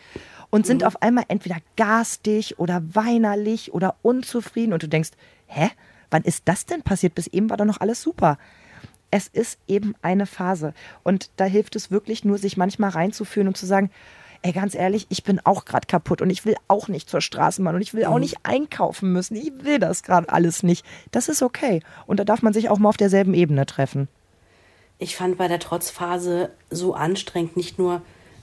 und sind auf einmal entweder garstig oder weinerlich oder unzufrieden und du denkst, hä? Wann ist das denn passiert? Bis eben war doch noch alles super. Es ist eben eine Phase. Und da hilft es wirklich nur, sich manchmal reinzuführen und zu sagen, ey, ganz ehrlich, ich bin auch gerade kaputt und ich will auch nicht zur Straßenbahn und ich will auch nicht einkaufen müssen. Ich will das gerade alles nicht. Das ist okay. Und da darf man sich auch mal auf derselben Ebene treffen. Ich fand bei der Trotzphase so anstrengend nicht nur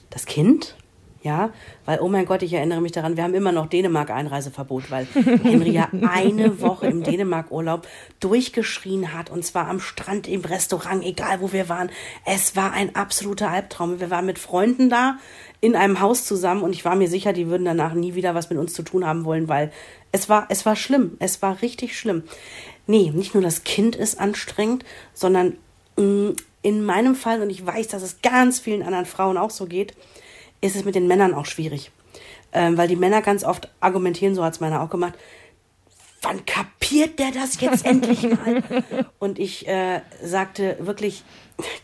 das Kind, ja, weil, oh mein Gott, ich erinnere mich daran, wir haben immer noch Dänemark-Einreiseverbot, weil Henry ja eine Woche im Dänemark-Urlaub durchgeschrien hat und zwar am Strand, im Restaurant, egal wo wir waren. Es war ein absoluter Albtraum. Wir waren mit Freunden da in einem Haus zusammen und ich war mir sicher, die würden danach nie wieder was mit uns zu tun haben wollen, weil es war, es war schlimm. Es war richtig schlimm. Nee, nicht nur das Kind ist anstrengend, sondern mh, in meinem Fall, und ich weiß, dass es ganz vielen anderen Frauen auch so geht, ist es mit den Männern auch schwierig. Ähm, weil die Männer ganz oft argumentieren, so hat es meiner auch gemacht, wann kapiert der das jetzt endlich mal? Und ich äh, sagte wirklich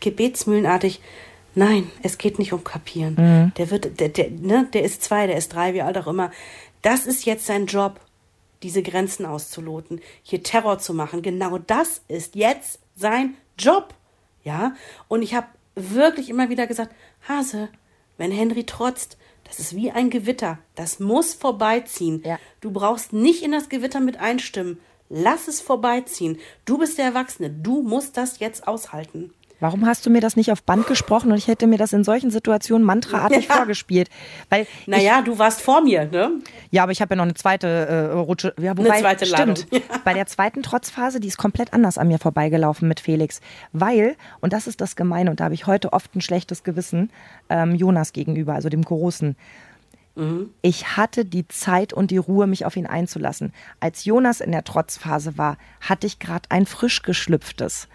gebetsmühlenartig, nein, es geht nicht um kapieren. Der wird, der, der, ne, der ist zwei, der ist drei, wie alt auch immer. Das ist jetzt sein Job, diese Grenzen auszuloten, hier Terror zu machen. Genau das ist jetzt sein Job. Ja, und ich habe wirklich immer wieder gesagt, Hase, wenn Henry trotzt, das ist wie ein Gewitter. Das muss vorbeiziehen. Ja. Du brauchst nicht in das Gewitter mit einstimmen. Lass es vorbeiziehen. Du bist der Erwachsene. Du musst das jetzt aushalten. Warum hast du mir das nicht auf Band gesprochen und ich hätte mir das in solchen Situationen mantraartig Ja. vorgespielt? Weil Naja, du warst vor mir, ne? Ja, aber ich habe ja noch eine zweite äh, Rutsche. Ja, wobei, zweite Ladung. Stimmt. Bei der zweiten Trotzphase, die ist komplett anders an mir vorbeigelaufen mit Felix. Weil, und das ist das Gemeine, und da habe ich heute oft ein schlechtes Gewissen ähm, Jonas gegenüber, also dem Großen. Ich hatte die Zeit und die Ruhe, mich auf ihn einzulassen. Als Jonas in der Trotzphase war, hatte ich gerade ein frisch geschlüpftes.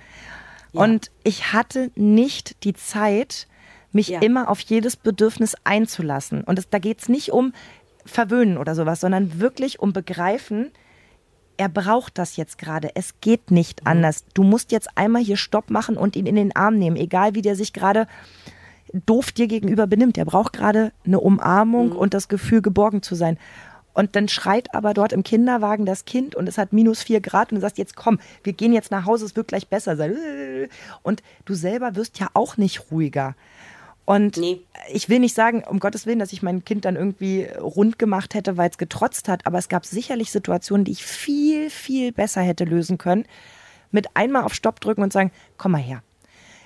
Und ich hatte nicht die Zeit, mich Ja. immer auf jedes Bedürfnis einzulassen. Und es, da geht es nicht um Verwöhnen oder sowas, sondern wirklich um Begreifen, er braucht das jetzt gerade. Es geht nicht anders. Du musst jetzt einmal hier Stopp machen und ihn in den Arm nehmen, egal wie der sich gerade doof dir gegenüber benimmt. Er braucht gerade eine Umarmung und das Gefühl, geborgen zu sein. Und dann schreit aber dort im Kinderwagen das Kind und es hat minus vier Grad und du sagst, jetzt komm, wir gehen jetzt nach Hause, es wird gleich besser sein. Und du selber wirst ja auch nicht ruhiger. Und nee. ich will nicht sagen, um Gottes Willen, dass ich mein Kind dann irgendwie rund gemacht hätte, weil es getrotzt hat, aber es gab sicherlich Situationen, die ich viel, viel besser hätte lösen können. Mit einmal auf Stopp drücken und sagen, komm mal her.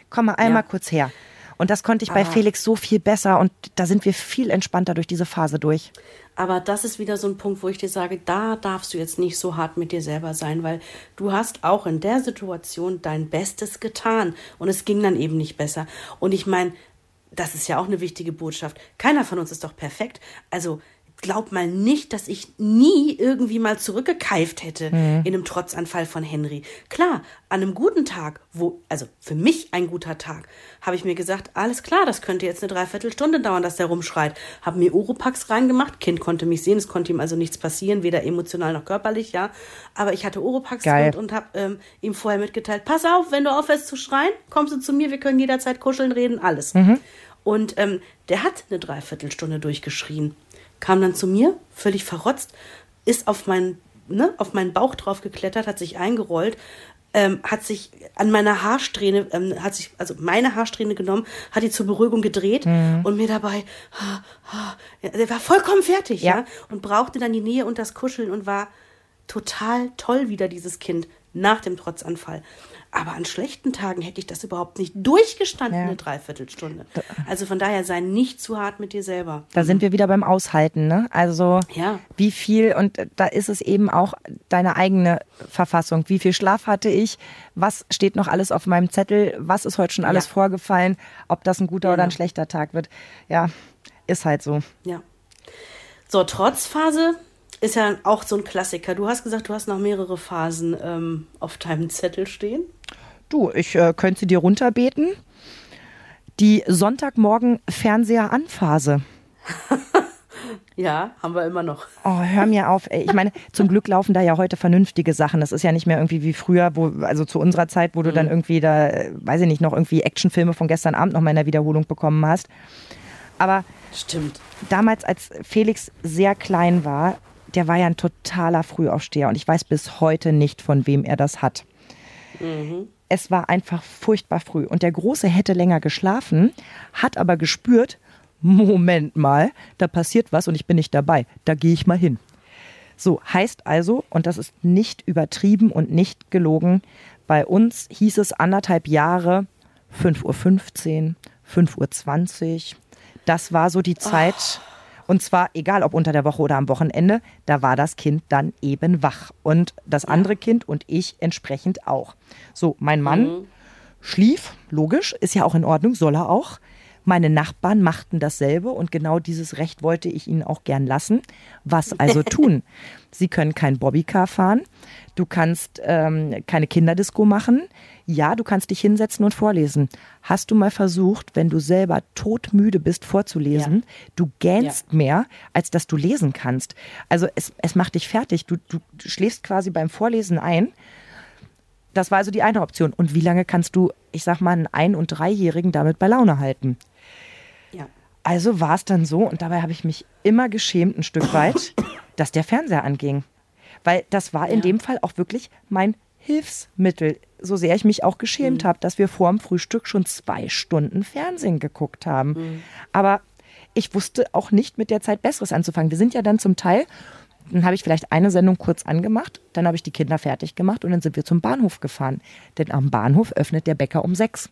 Komm mal einmal ja. kurz her. Und das konnte ich bei Felix so viel besser und da sind wir viel entspannter durch diese Phase durch. Aber das ist wieder so ein Punkt, wo ich dir sage, da darfst du jetzt nicht so hart mit dir selber sein, weil du hast auch in der Situation dein Bestes getan und es ging dann eben nicht besser. Und ich meine, das ist ja auch eine wichtige Botschaft. Keiner von uns ist doch perfekt. Also glaub mal nicht, dass ich nie irgendwie mal zurückgekeift hätte mhm. in einem Trotzanfall von Henry. Klar, an einem guten Tag, wo, also für mich ein guter Tag, habe ich mir gesagt, alles klar, das könnte jetzt eine Dreiviertelstunde dauern, dass der rumschreit. Habe mir Oropax reingemacht, Kind konnte mich sehen, es konnte ihm also nichts passieren, weder emotional noch körperlich, ja. Aber ich hatte Oropax und, und habe ähm, ihm vorher mitgeteilt, pass auf, wenn du aufhörst zu schreien, kommst du zu mir, wir können jederzeit kuscheln, reden, alles. Mhm. Und ähm, der hat eine Dreiviertelstunde durchgeschrien kam dann zu mir, völlig verrotzt, ist auf meinen, ne, auf meinen Bauch drauf geklettert, hat sich eingerollt, ähm, hat sich an meiner Haarsträhne, ähm, hat sich, also meine Haarsträhne genommen, hat die zur Beruhigung gedreht mhm. und mir dabei, ha, ha, ja, der war vollkommen fertig, ja. ja, und brauchte dann die Nähe und das Kuscheln und war total toll wieder, dieses Kind, nach dem Trotzanfall. Aber an schlechten Tagen hätte ich das überhaupt nicht durchgestanden, ja. eine Dreiviertelstunde. Also von daher sei nicht zu hart mit dir selber. Da sind wir wieder beim Aushalten, ne? Also ja. wie viel, und da ist es eben auch deine eigene Verfassung. Wie viel Schlaf hatte ich? Was steht noch alles auf meinem Zettel? Was ist heute schon alles ja. vorgefallen? Ob das ein guter genau. oder ein schlechter Tag wird? Ja, ist halt so. Ja. So, Trotzphase ist ja auch so ein Klassiker. Du hast gesagt, du hast noch mehrere Phasen ähm, auf deinem Zettel stehen. Du, ich äh, könnte sie dir runterbeten. Die Sonntagmorgen Fernseher an Phase. ja, haben wir immer noch. Oh, hör mir auf. Ey. Ich meine, zum Glück laufen da ja heute vernünftige Sachen. Das ist ja nicht mehr irgendwie wie früher, wo, also zu unserer Zeit, wo du mhm. dann irgendwie da, äh, weiß ich nicht, noch irgendwie Actionfilme von gestern Abend noch mal in der Wiederholung bekommen hast. Aber Stimmt. damals, als Felix sehr klein war, der war ja ein totaler Frühaufsteher und ich weiß bis heute nicht, von wem er das hat. Mhm. Es war einfach furchtbar früh. Und der Große hätte länger geschlafen, hat aber gespürt, Moment mal, da passiert was und ich bin nicht dabei. Da gehe ich mal hin. So heißt also, und das ist nicht übertrieben und nicht gelogen, bei uns hieß es anderthalb Jahre 5.15 Uhr, 5.20 Uhr. Das war so die Zeit. Oh und zwar egal ob unter der Woche oder am Wochenende, da war das Kind dann eben wach. Und das andere Kind und ich entsprechend auch. So, mein Mann mhm. schlief, logisch, ist ja auch in Ordnung, soll er auch. Meine Nachbarn machten dasselbe und genau dieses Recht wollte ich ihnen auch gern lassen. Was also tun? Sie können kein Bobbycar fahren, du kannst ähm, keine Kinderdisco machen, ja, du kannst dich hinsetzen und vorlesen. Hast du mal versucht, wenn du selber todmüde bist, vorzulesen, ja. du gähnst ja. mehr, als dass du lesen kannst. Also es, es macht dich fertig. Du, du schläfst quasi beim Vorlesen ein. Das war also die eine Option. Und wie lange kannst du, ich sag mal, einen Ein- und Dreijährigen damit bei Laune halten? Also war es dann so, und dabei habe ich mich immer geschämt, ein Stück weit, dass der Fernseher anging. Weil das war in ja. dem Fall auch wirklich mein Hilfsmittel, so sehr ich mich auch geschämt mhm. habe, dass wir vor dem Frühstück schon zwei Stunden Fernsehen geguckt haben. Mhm. Aber ich wusste auch nicht mit der Zeit Besseres anzufangen. Wir sind ja dann zum Teil dann habe ich vielleicht eine Sendung kurz angemacht, dann habe ich die Kinder fertig gemacht und dann sind wir zum Bahnhof gefahren. Denn am Bahnhof öffnet der Bäcker um sechs.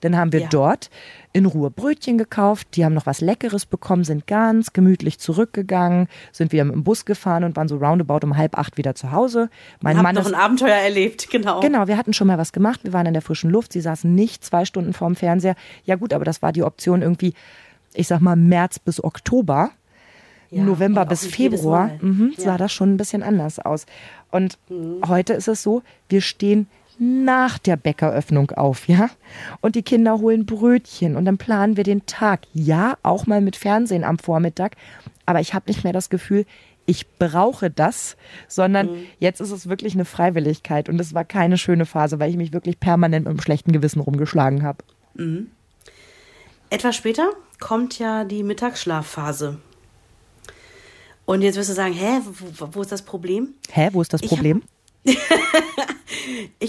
Dann haben wir ja. dort in Ruhe Brötchen gekauft, die haben noch was Leckeres bekommen, sind ganz gemütlich zurückgegangen, sind wieder mit dem Bus gefahren und waren so roundabout um halb acht wieder zu Hause. Mein Mann noch ein Abenteuer erlebt, genau. Genau, wir hatten schon mal was gemacht, wir waren in der frischen Luft, sie saßen nicht zwei Stunden vorm Fernseher. Ja gut, aber das war die Option irgendwie, ich sag mal März bis Oktober ja, November bis Februar mhm, ja. sah das schon ein bisschen anders aus. Und mhm. heute ist es so, wir stehen nach der Bäckeröffnung auf, ja? Und die Kinder holen Brötchen und dann planen wir den Tag. Ja, auch mal mit Fernsehen am Vormittag, aber ich habe nicht mehr das Gefühl, ich brauche das, sondern mhm. jetzt ist es wirklich eine Freiwilligkeit und es war keine schöne Phase, weil ich mich wirklich permanent mit einem schlechten Gewissen rumgeschlagen habe. Mhm. Etwas später kommt ja die Mittagsschlafphase. Und jetzt wirst du sagen, hä, wo, wo ist das Problem? Hä, wo ist das Problem? ich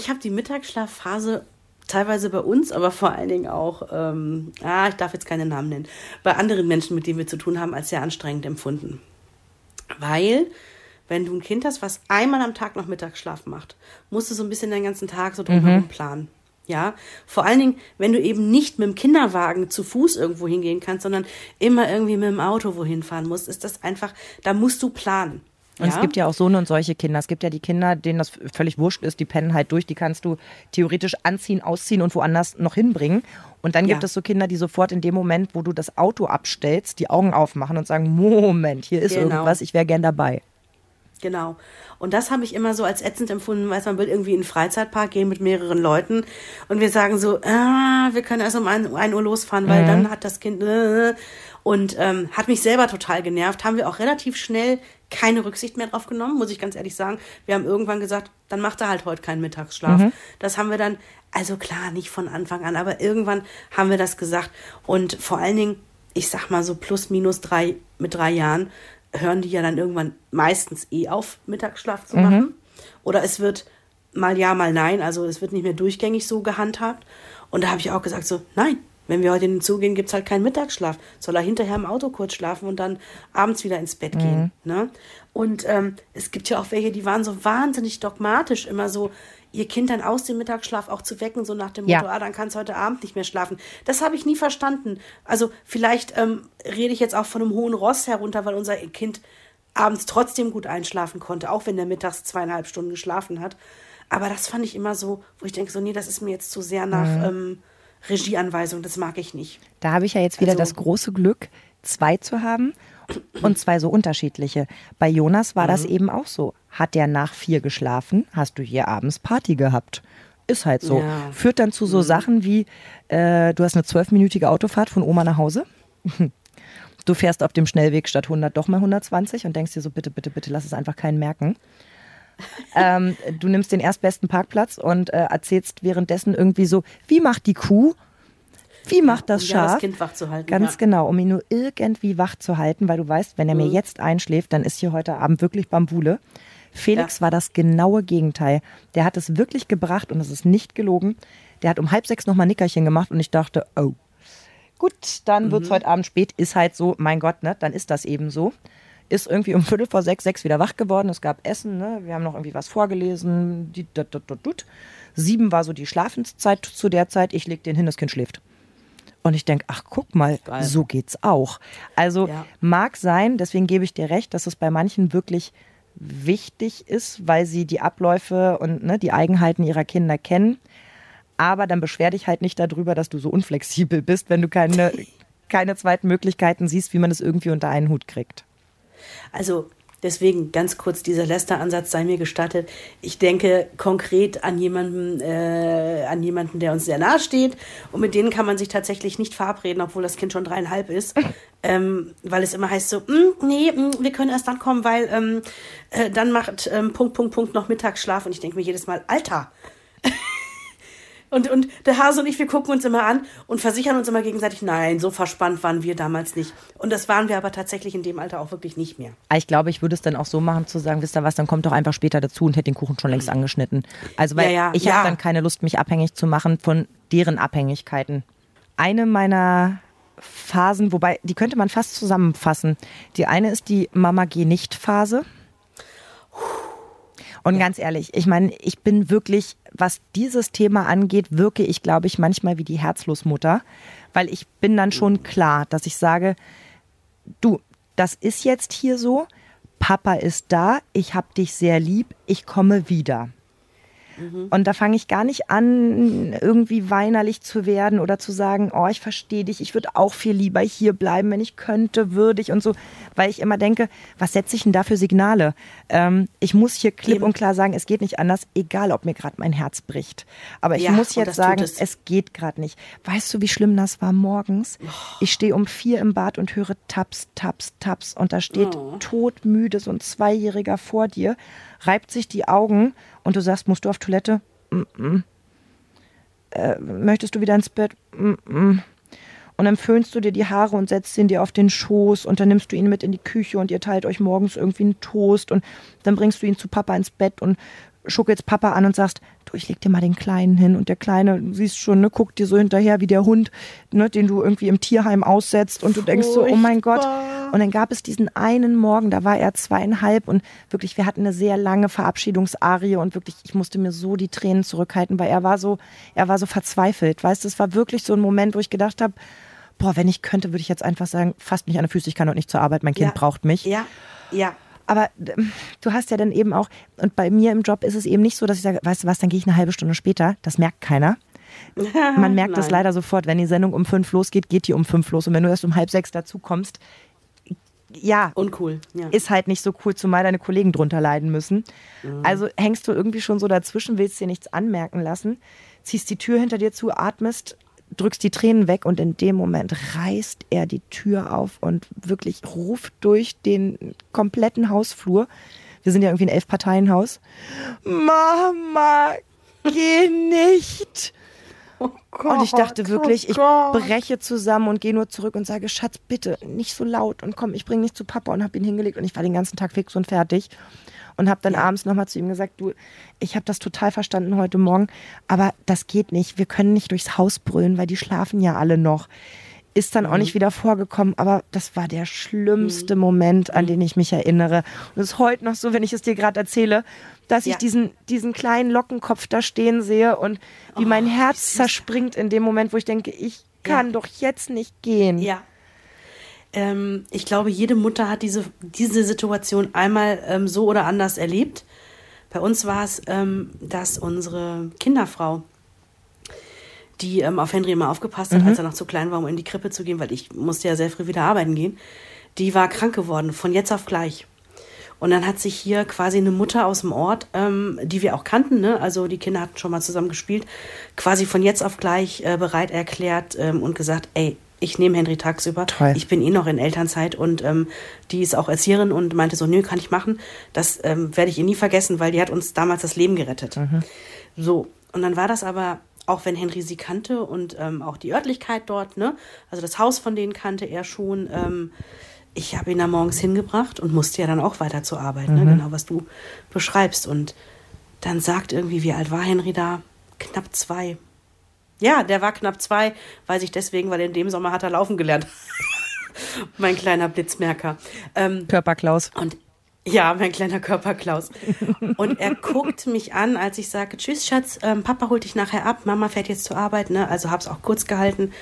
habe hab die Mittagsschlafphase teilweise bei uns, aber vor allen Dingen auch, ähm, ah, ich darf jetzt keine Namen nennen, bei anderen Menschen, mit denen wir zu tun haben, als sehr anstrengend empfunden. Weil, wenn du ein Kind hast, was einmal am Tag noch Mittagsschlaf macht, musst du so ein bisschen den ganzen Tag so drumherum mhm. planen. Ja, vor allen Dingen, wenn du eben nicht mit dem Kinderwagen zu Fuß irgendwo hingehen kannst, sondern immer irgendwie mit dem Auto wohin fahren musst, ist das einfach, da musst du planen. Und ja? es gibt ja auch so und solche Kinder. Es gibt ja die Kinder, denen das völlig wurscht ist, die pennen halt durch, die kannst du theoretisch anziehen, ausziehen und woanders noch hinbringen. Und dann gibt ja. es so Kinder, die sofort in dem Moment, wo du das Auto abstellst, die Augen aufmachen und sagen, Moment, hier ist genau. irgendwas, ich wäre gern dabei. Genau. Und das habe ich immer so als ätzend empfunden, weil man will irgendwie in einen Freizeitpark gehen mit mehreren Leuten und wir sagen so, ah, wir können erst um ein, ein Uhr losfahren, weil mhm. dann hat das Kind äh, und ähm, hat mich selber total genervt. Haben wir auch relativ schnell keine Rücksicht mehr drauf genommen, muss ich ganz ehrlich sagen. Wir haben irgendwann gesagt, dann macht er halt heute keinen Mittagsschlaf. Mhm. Das haben wir dann, also klar, nicht von Anfang an, aber irgendwann haben wir das gesagt. Und vor allen Dingen, ich sag mal so plus minus drei mit drei Jahren, hören die ja dann irgendwann meistens eh auf, Mittagsschlaf zu machen. Mhm. Oder es wird mal ja, mal nein. Also es wird nicht mehr durchgängig so gehandhabt. Und da habe ich auch gesagt, so, nein, wenn wir heute in den Zoo gehen, gibt es halt keinen Mittagsschlaf. Soll er hinterher im Auto kurz schlafen und dann abends wieder ins Bett gehen. Mhm. Ne? Und ähm, es gibt ja auch welche, die waren so wahnsinnig dogmatisch, immer so, ihr Kind dann aus dem Mittagsschlaf auch zu wecken, so nach dem Motto, ja. ah, dann kann es heute Abend nicht mehr schlafen. Das habe ich nie verstanden. Also vielleicht ähm, rede ich jetzt auch von einem hohen Ross herunter, weil unser Kind abends trotzdem gut einschlafen konnte, auch wenn der mittags zweieinhalb Stunden geschlafen hat. Aber das fand ich immer so, wo ich denke, so, nee, das ist mir jetzt zu sehr nach mhm. ähm, Regieanweisung, das mag ich nicht. Da habe ich ja jetzt wieder also, das große Glück, zwei zu haben und zwei so unterschiedliche. Bei Jonas war mhm. das eben auch so. Hat der nach vier geschlafen, hast du hier abends Party gehabt. Ist halt so. Ja. Führt dann zu so mhm. Sachen wie, äh, du hast eine zwölfminütige Autofahrt von Oma nach Hause. Du fährst auf dem Schnellweg statt 100 doch mal 120 und denkst dir so, bitte, bitte, bitte, lass es einfach keinen merken. ähm, du nimmst den erstbesten Parkplatz und äh, erzählst währenddessen irgendwie so, wie macht die Kuh? Wie macht das um Schaf? das Kind wach zu halten. Ganz ja. genau, um ihn nur irgendwie wach zu halten, weil du weißt, wenn er mhm. mir jetzt einschläft, dann ist hier heute Abend wirklich Bambule. Felix ja. war das genaue Gegenteil. Der hat es wirklich gebracht und es ist nicht gelogen. Der hat um halb sechs nochmal Nickerchen gemacht und ich dachte, oh, gut, dann wird es mhm. heute Abend spät. Ist halt so, mein Gott, ne, dann ist das eben so ist irgendwie um Viertel vor sechs, sechs wieder wach geworden. Es gab Essen, ne? wir haben noch irgendwie was vorgelesen. Sieben war so die Schlafenszeit zu der Zeit. Ich leg den hin, das Kind schläft. Und ich denke, ach guck mal, Geil. so geht's auch. Also ja. mag sein, deswegen gebe ich dir recht, dass es bei manchen wirklich wichtig ist, weil sie die Abläufe und ne, die Eigenheiten ihrer Kinder kennen. Aber dann beschwer dich halt nicht darüber, dass du so unflexibel bist, wenn du keine, keine zweiten Möglichkeiten siehst, wie man es irgendwie unter einen Hut kriegt. Also Deswegen ganz kurz dieser Lester-Ansatz sei mir gestattet. Ich denke konkret an jemanden, äh, an jemanden, der uns sehr nahe steht. Und mit denen kann man sich tatsächlich nicht verabreden, obwohl das Kind schon dreieinhalb ist. ähm, weil es immer heißt so, mm, nee, mm, wir können erst dann kommen, weil ähm, äh, dann macht ähm, Punkt, Punkt, Punkt noch Mittagsschlaf. Und ich denke mir jedes Mal, Alter, und, und der Hase und ich, wir gucken uns immer an und versichern uns immer gegenseitig, nein, so verspannt waren wir damals nicht. Und das waren wir aber tatsächlich in dem Alter auch wirklich nicht mehr. Ich glaube, ich würde es dann auch so machen, zu sagen, wisst ihr was, dann kommt doch einfach später dazu und hätte den Kuchen schon längst angeschnitten. Also, weil ja, ja, ich ja. habe dann keine Lust, mich abhängig zu machen von deren Abhängigkeiten. Eine meiner Phasen, wobei, die könnte man fast zusammenfassen. Die eine ist die Mama Und ganz ehrlich, ich meine, ich bin wirklich, was dieses Thema angeht, wirke ich, glaube ich, manchmal wie die Herzlosmutter, weil ich bin dann schon klar, dass ich sage, du, das ist jetzt hier so, Papa ist da, ich habe dich sehr lieb, ich komme wieder. Mhm. Und da fange ich gar nicht an, irgendwie weinerlich zu werden oder zu sagen, oh, ich verstehe dich, ich würde auch viel lieber hier bleiben, wenn ich könnte, würde ich und so, weil ich immer denke, was setze ich denn da für Signale? Ähm, ich muss hier klipp Eben. und klar sagen, es geht nicht anders, egal ob mir gerade mein Herz bricht. Aber ich ja, muss jetzt sagen, es. es. geht gerade nicht. Weißt du, wie schlimm das war morgens? Oh. Ich stehe um vier im Bad und höre Taps, Taps, Taps und da steht oh. todmüde so ein Zweijähriger vor dir, reibt sich die Augen und du sagst, musst du auf Toilette? Mm -mm. Äh, möchtest du wieder ins Bett? Mm Und dann föhnst du dir die Haare und setzt ihn dir auf den Schoß und dann nimmst du ihn mit in die Küche und ihr teilt euch morgens irgendwie einen Toast und dann bringst du ihn zu Papa ins Bett und schuckelst Papa an und sagst, du, ich leg dir mal den Kleinen hin. Und der Kleine, du siehst schon, ne, guckt dir so hinterher wie der Hund, ne, den du irgendwie im Tierheim aussetzt und du denkst so, oh mein Gott. Und dann gab es diesen einen Morgen, da war er zweieinhalb und wirklich, wir hatten eine sehr lange Verabschiedungsarie und wirklich, ich musste mir so die Tränen zurückhalten, weil er war so, er war so verzweifelt. Weißt du, es war wirklich so ein Moment, wo ich gedacht habe, boah, wenn ich könnte, würde ich jetzt einfach sagen, fasst mich an der Füße, ich kann auch nicht zur Arbeit, mein Kind Ja. braucht mich. Ja, ja. Aber du hast ja dann eben auch, und bei mir im Job ist es eben nicht so, dass ich sage, weißt du was, dann gehe ich eine halbe Stunde später. Das merkt keiner. Man merkt es leider sofort, wenn die Sendung um fünf losgeht, geht die um fünf los. Und wenn du erst um halb sechs dazu kommst, ja, Uncool. Ja. ist halt nicht so cool, zumal deine Kollegen drunter leiden müssen. Mhm. Also hängst du irgendwie schon so dazwischen, willst dir nichts anmerken lassen, ziehst die Tür hinter dir zu, atmest, drückst die Tränen weg und in dem Moment reißt er die Tür auf und wirklich ruft durch den kompletten Hausflur. Wir sind ja irgendwie ein Elf-Parteien-Haus. Mama, geh nicht! und ich dachte wirklich, ich breche zusammen und gehe nur zurück und sage, Schatz, bitte, nicht so laut und komm, ich bringe dich zu Papa und habe ihn hingelegt und ich war den ganzen Tag fix und fertig und habe dann abends nochmal zu ihm gesagt, du, ich habe das total verstanden heute Morgen, aber das geht nicht, wir können nicht durchs Haus brüllen, weil die schlafen ja alle noch. Ist dann auch nicht wieder vorgekommen, aber das war der schlimmste Moment, an den ich mich erinnere. Und es ist heute noch so, wenn ich es dir gerade erzähle, dass ich Ja. diesen, diesen kleinen Lockenkopf da stehen sehe und wie mein Herz zerspringt in dem Moment, wo ich denke, ich kann doch jetzt nicht gehen. Ja. Ähm, ich glaube, jede Mutter hat diese, diese Situation einmal ähm, so oder anders erlebt. Bei uns war es, ähm, dass unsere Kinderfrau, die ähm, auf Henry immer aufgepasst hat, als er noch zu klein war, um in die Krippe zu gehen, weil ich musste ja sehr früh wieder arbeiten gehen, die war krank geworden, von jetzt auf gleich. Und dann hat sich hier quasi eine Mutter aus dem Ort, ähm, die wir auch kannten, ne? also die Kinder hatten schon mal zusammen gespielt, quasi von jetzt auf gleich äh, bereit erklärt ähm, und gesagt, ey, ich nehme Henry tagsüber. Toll. Ich bin eh noch in Elternzeit und ähm, die ist auch Erzieherin und meinte so, nö, kann ich machen. Das ähm, werde ich ihr nie vergessen, weil die hat uns damals das Leben gerettet. So, und dann war das aber, auch wenn Henry sie kannte und ähm, auch die Örtlichkeit dort, ne, also das Haus von denen kannte er schon, ähm, ich habe ihn da morgens hingebracht und musste ja dann auch weiter zur Arbeit, ne, genau was du beschreibst. Und dann sagt irgendwie, wie alt war Henry da? Knapp zwei. Ja, der war knapp zwei, weiß ich deswegen, weil in dem Sommer hat er laufen gelernt. mein kleiner Blitzmerker. Ähm, Körperklaus. und ja, mein kleiner Körperklaus. Und er guckt mich an, als ich sage, tschüss, Schatz, ähm, Papa holt dich nachher ab, Mama fährt jetzt zur Arbeit, ne? Also hab's auch kurz gehalten.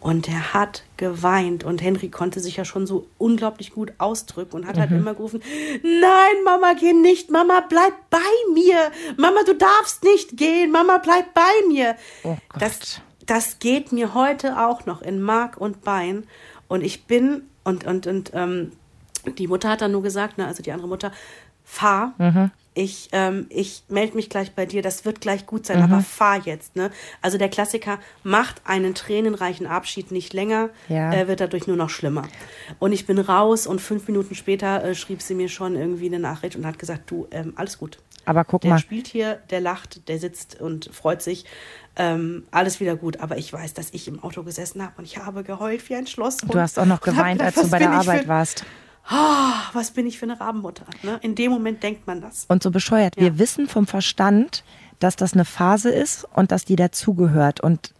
Und er hat geweint. Und Henry konnte sich ja schon so unglaublich gut ausdrücken und hat halt immer gerufen, nein, Mama, geh nicht, Mama, bleib bei mir. Mama, du darfst nicht gehen, Mama, bleib bei mir. Oh. Das, das geht mir heute auch noch in Mark und Bein. Und ich bin, und, und, und ähm, die Mutter hat dann nur gesagt, ne, also die andere Mutter, fahr. Mhm. Ich, ähm, ich melde mich gleich bei dir, das wird gleich gut sein, aber fahr jetzt. Ne? Also der Klassiker macht einen tränenreichen Abschied nicht länger, Ja. äh, wird dadurch nur noch schlimmer. Und ich bin raus und fünf Minuten später äh, schrieb sie mir schon irgendwie eine Nachricht und hat gesagt, du, ähm, alles gut. Aber guck Der mal, spielt hier, der lacht, der sitzt und freut sich. Ähm, alles wieder gut. Aber ich weiß, dass ich im Auto gesessen habe und ich habe geheult wie ein Schloss. du hast auch noch geweint, als du bei der Arbeit warst. Ah, was bin ich für eine Rabenmutter? Ne? In dem Moment denkt man das. Und so bescheuert. Wir Ja. wissen vom Verstand, dass das eine Phase ist und dass die dazugehört. Und,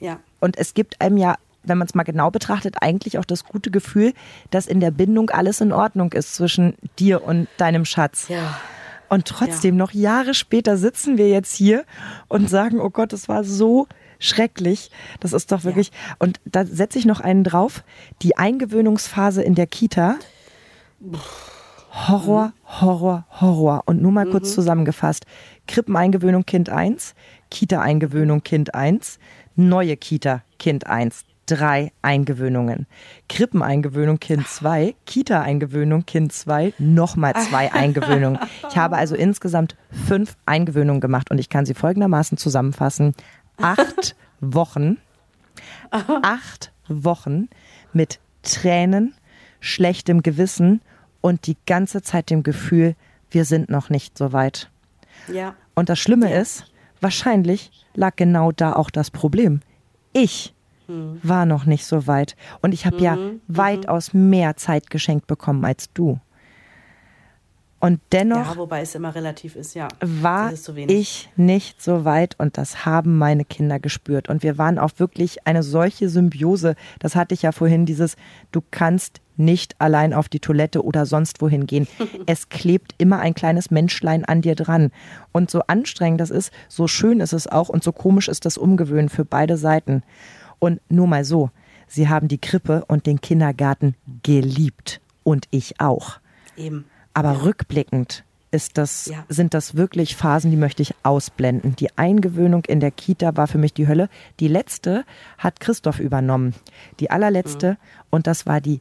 Ja. und es gibt einem ja, wenn man es mal genau betrachtet, eigentlich auch das gute Gefühl, dass in der Bindung alles in Ordnung ist zwischen dir und deinem Schatz. Ja. Und trotzdem, noch Jahre später sitzen wir jetzt hier und sagen, oh Gott, das war so schrecklich. Das ist doch wirklich. Und da setze ich noch einen drauf. Die Eingewöhnungsphase in der Kita. Horror, Horror, Horror. Und nur mal kurz zusammengefasst. Krippeneingewöhnung Kind 1, Kita-Eingewöhnung Kind 1, neue Kita Kind 1. Drei Eingewöhnungen. Krippeneingewöhnung Kind 2, Kita-Eingewöhnung Kind 2, nochmal zwei Eingewöhnungen. Ich habe also insgesamt fünf Eingewöhnungen gemacht und ich kann sie folgendermaßen zusammenfassen. Acht Wochen, acht Wochen mit Tränen, schlechtem Gewissen und die ganze Zeit dem Gefühl, wir sind noch nicht so weit. Ja. Und das Schlimme ist, wahrscheinlich lag genau da auch das Problem. Ich hm. war noch nicht so weit. Und ich habe mhm. ja mhm. weitaus mehr Zeit geschenkt bekommen als du. Und dennoch ja, wobei es immer relativ ist, ja. war ich nicht so weit und das haben meine Kinder gespürt. Und wir waren auch wirklich eine solche Symbiose. Das hatte ich ja vorhin, dieses, du kannst nicht allein auf die Toilette oder sonst wohin gehen. es klebt immer ein kleines Menschlein an dir dran. Und so anstrengend das ist, so schön ist es auch und so komisch ist das Umgewöhnen für beide Seiten. Und nur mal so, sie haben die Krippe und den Kindergarten geliebt. Und ich auch. Eben. Aber rückblickend ist das, ja. sind das wirklich Phasen, die möchte ich ausblenden. Die Eingewöhnung in der Kita war für mich die Hölle. Die letzte hat Christoph übernommen. Die allerletzte. Mhm. Und das war die,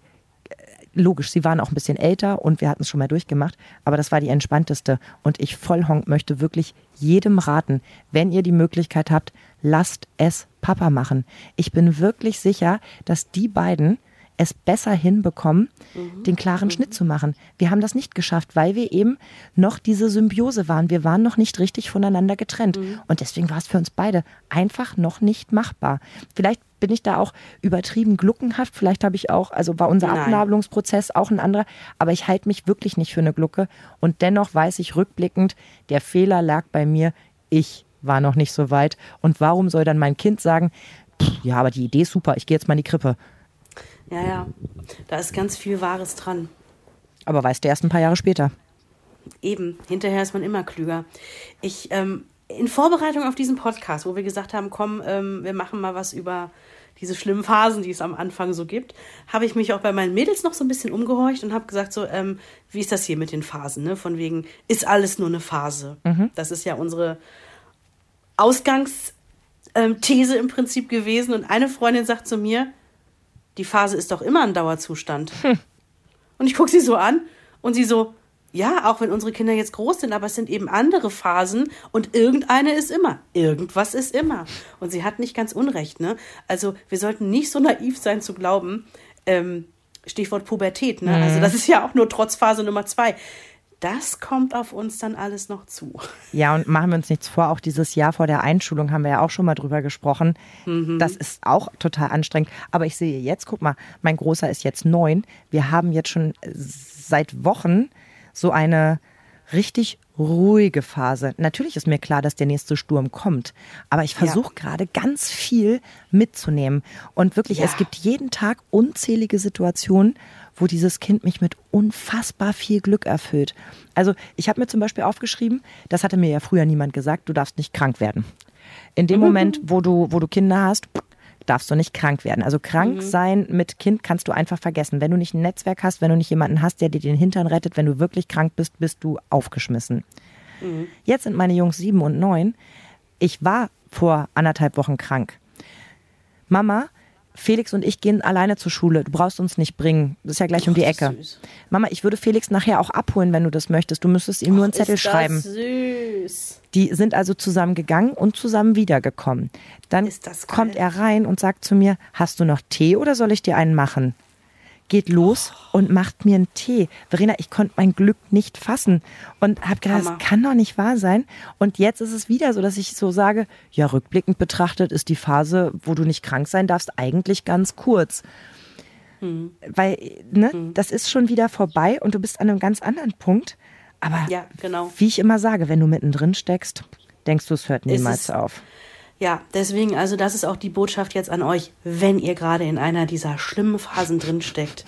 äh, logisch, sie waren auch ein bisschen älter und wir hatten es schon mal durchgemacht. Aber das war die entspannteste. Und ich Vollhonk möchte wirklich jedem raten, wenn ihr die Möglichkeit habt, lasst es Papa machen. Ich bin wirklich sicher, dass die beiden es besser hinbekommen, mhm. den klaren mhm. Schnitt zu machen. Wir haben das nicht geschafft, weil wir eben noch diese Symbiose waren. Wir waren noch nicht richtig voneinander getrennt. Mhm. Und deswegen war es für uns beide einfach noch nicht machbar. Vielleicht bin ich da auch übertrieben gluckenhaft. Vielleicht habe ich auch, also war unser Nein. Abnabelungsprozess auch ein anderer. Aber ich halte mich wirklich nicht für eine Glucke. Und dennoch weiß ich rückblickend, der Fehler lag bei mir. Ich war noch nicht so weit. Und warum soll dann mein Kind sagen, ja, aber die Idee ist super, ich gehe jetzt mal in die Krippe. Ja, ja. Da ist ganz viel Wahres dran. Aber weißt du erst ein paar Jahre später. Eben, hinterher ist man immer klüger. Ich, ähm, in Vorbereitung auf diesen Podcast, wo wir gesagt haben, komm, ähm, wir machen mal was über diese schlimmen Phasen, die es am Anfang so gibt, habe ich mich auch bei meinen Mädels noch so ein bisschen umgehorcht und habe gesagt, so, ähm, wie ist das hier mit den Phasen? Ne? Von wegen, ist alles nur eine Phase? Mhm. Das ist ja unsere Ausgangsthese im Prinzip gewesen. Und eine Freundin sagt zu mir, die Phase ist doch immer ein Dauerzustand. Hm. Und ich gucke sie so an und sie so, ja, auch wenn unsere Kinder jetzt groß sind, aber es sind eben andere Phasen und irgendeine ist immer. Irgendwas ist immer. Und sie hat nicht ganz Unrecht, ne? Also wir sollten nicht so naiv sein zu glauben, ähm, Stichwort Pubertät, ne? Also, mhm. Also das ist ja auch nur Trotzphase Nummer zwei das kommt auf uns dann alles noch zu. Ja, und machen wir uns nichts vor, auch dieses Jahr vor der Einschulung haben wir ja auch schon mal drüber gesprochen. Mhm. Das ist auch total anstrengend. Aber ich sehe jetzt, guck mal, mein Großer ist jetzt neun. Wir haben jetzt schon seit Wochen so eine richtig ruhige Phase. Natürlich ist mir klar, dass der nächste Sturm kommt, aber ich versuche ja. gerade ganz viel mitzunehmen. Und wirklich, ja. es gibt jeden Tag unzählige Situationen, wo dieses Kind mich mit unfassbar viel Glück erfüllt. Also ich habe mir zum Beispiel aufgeschrieben, das hatte mir ja früher niemand gesagt, du darfst nicht krank werden. In dem mhm. Moment, wo du, wo du Kinder hast, darfst du nicht krank werden. Also krank mhm. sein mit Kind kannst du einfach vergessen. Wenn du nicht ein Netzwerk hast, wenn du nicht jemanden hast, der dir den Hintern rettet, wenn du wirklich krank bist, bist du aufgeschmissen. Mhm. Jetzt sind meine Jungs sieben und neun. Ich war vor anderthalb Wochen krank. Mama, Felix und ich gehen alleine zur Schule. Du brauchst uns nicht bringen. Das ist ja gleich oh, um die Ecke. Mama, ich würde Felix nachher auch abholen, wenn du das möchtest. Du müsstest ihm nur einen Zettel schreiben. Süß. Die sind also zusammen gegangen und zusammen wiedergekommen. Dann kommt er rein und sagt zu mir: Hast du noch Tee oder soll ich dir einen machen? Geht los und macht mir einen Tee. Verena, ich konnte mein Glück nicht fassen und habe gedacht, Hammer. das kann doch nicht wahr sein. Und jetzt ist es wieder so, dass ich so sage, ja, rückblickend betrachtet ist die Phase, wo du nicht krank sein darfst, eigentlich ganz kurz. Hm. Weil, ne, hm. das ist schon wieder vorbei und du bist an einem ganz anderen Punkt. Aber ja, genau. wie ich immer sage, wenn du mittendrin steckst, denkst du, es hört niemals es auf. Ja, deswegen, also das ist auch die Botschaft jetzt an euch, wenn ihr gerade in einer dieser schlimmen Phasen drin steckt.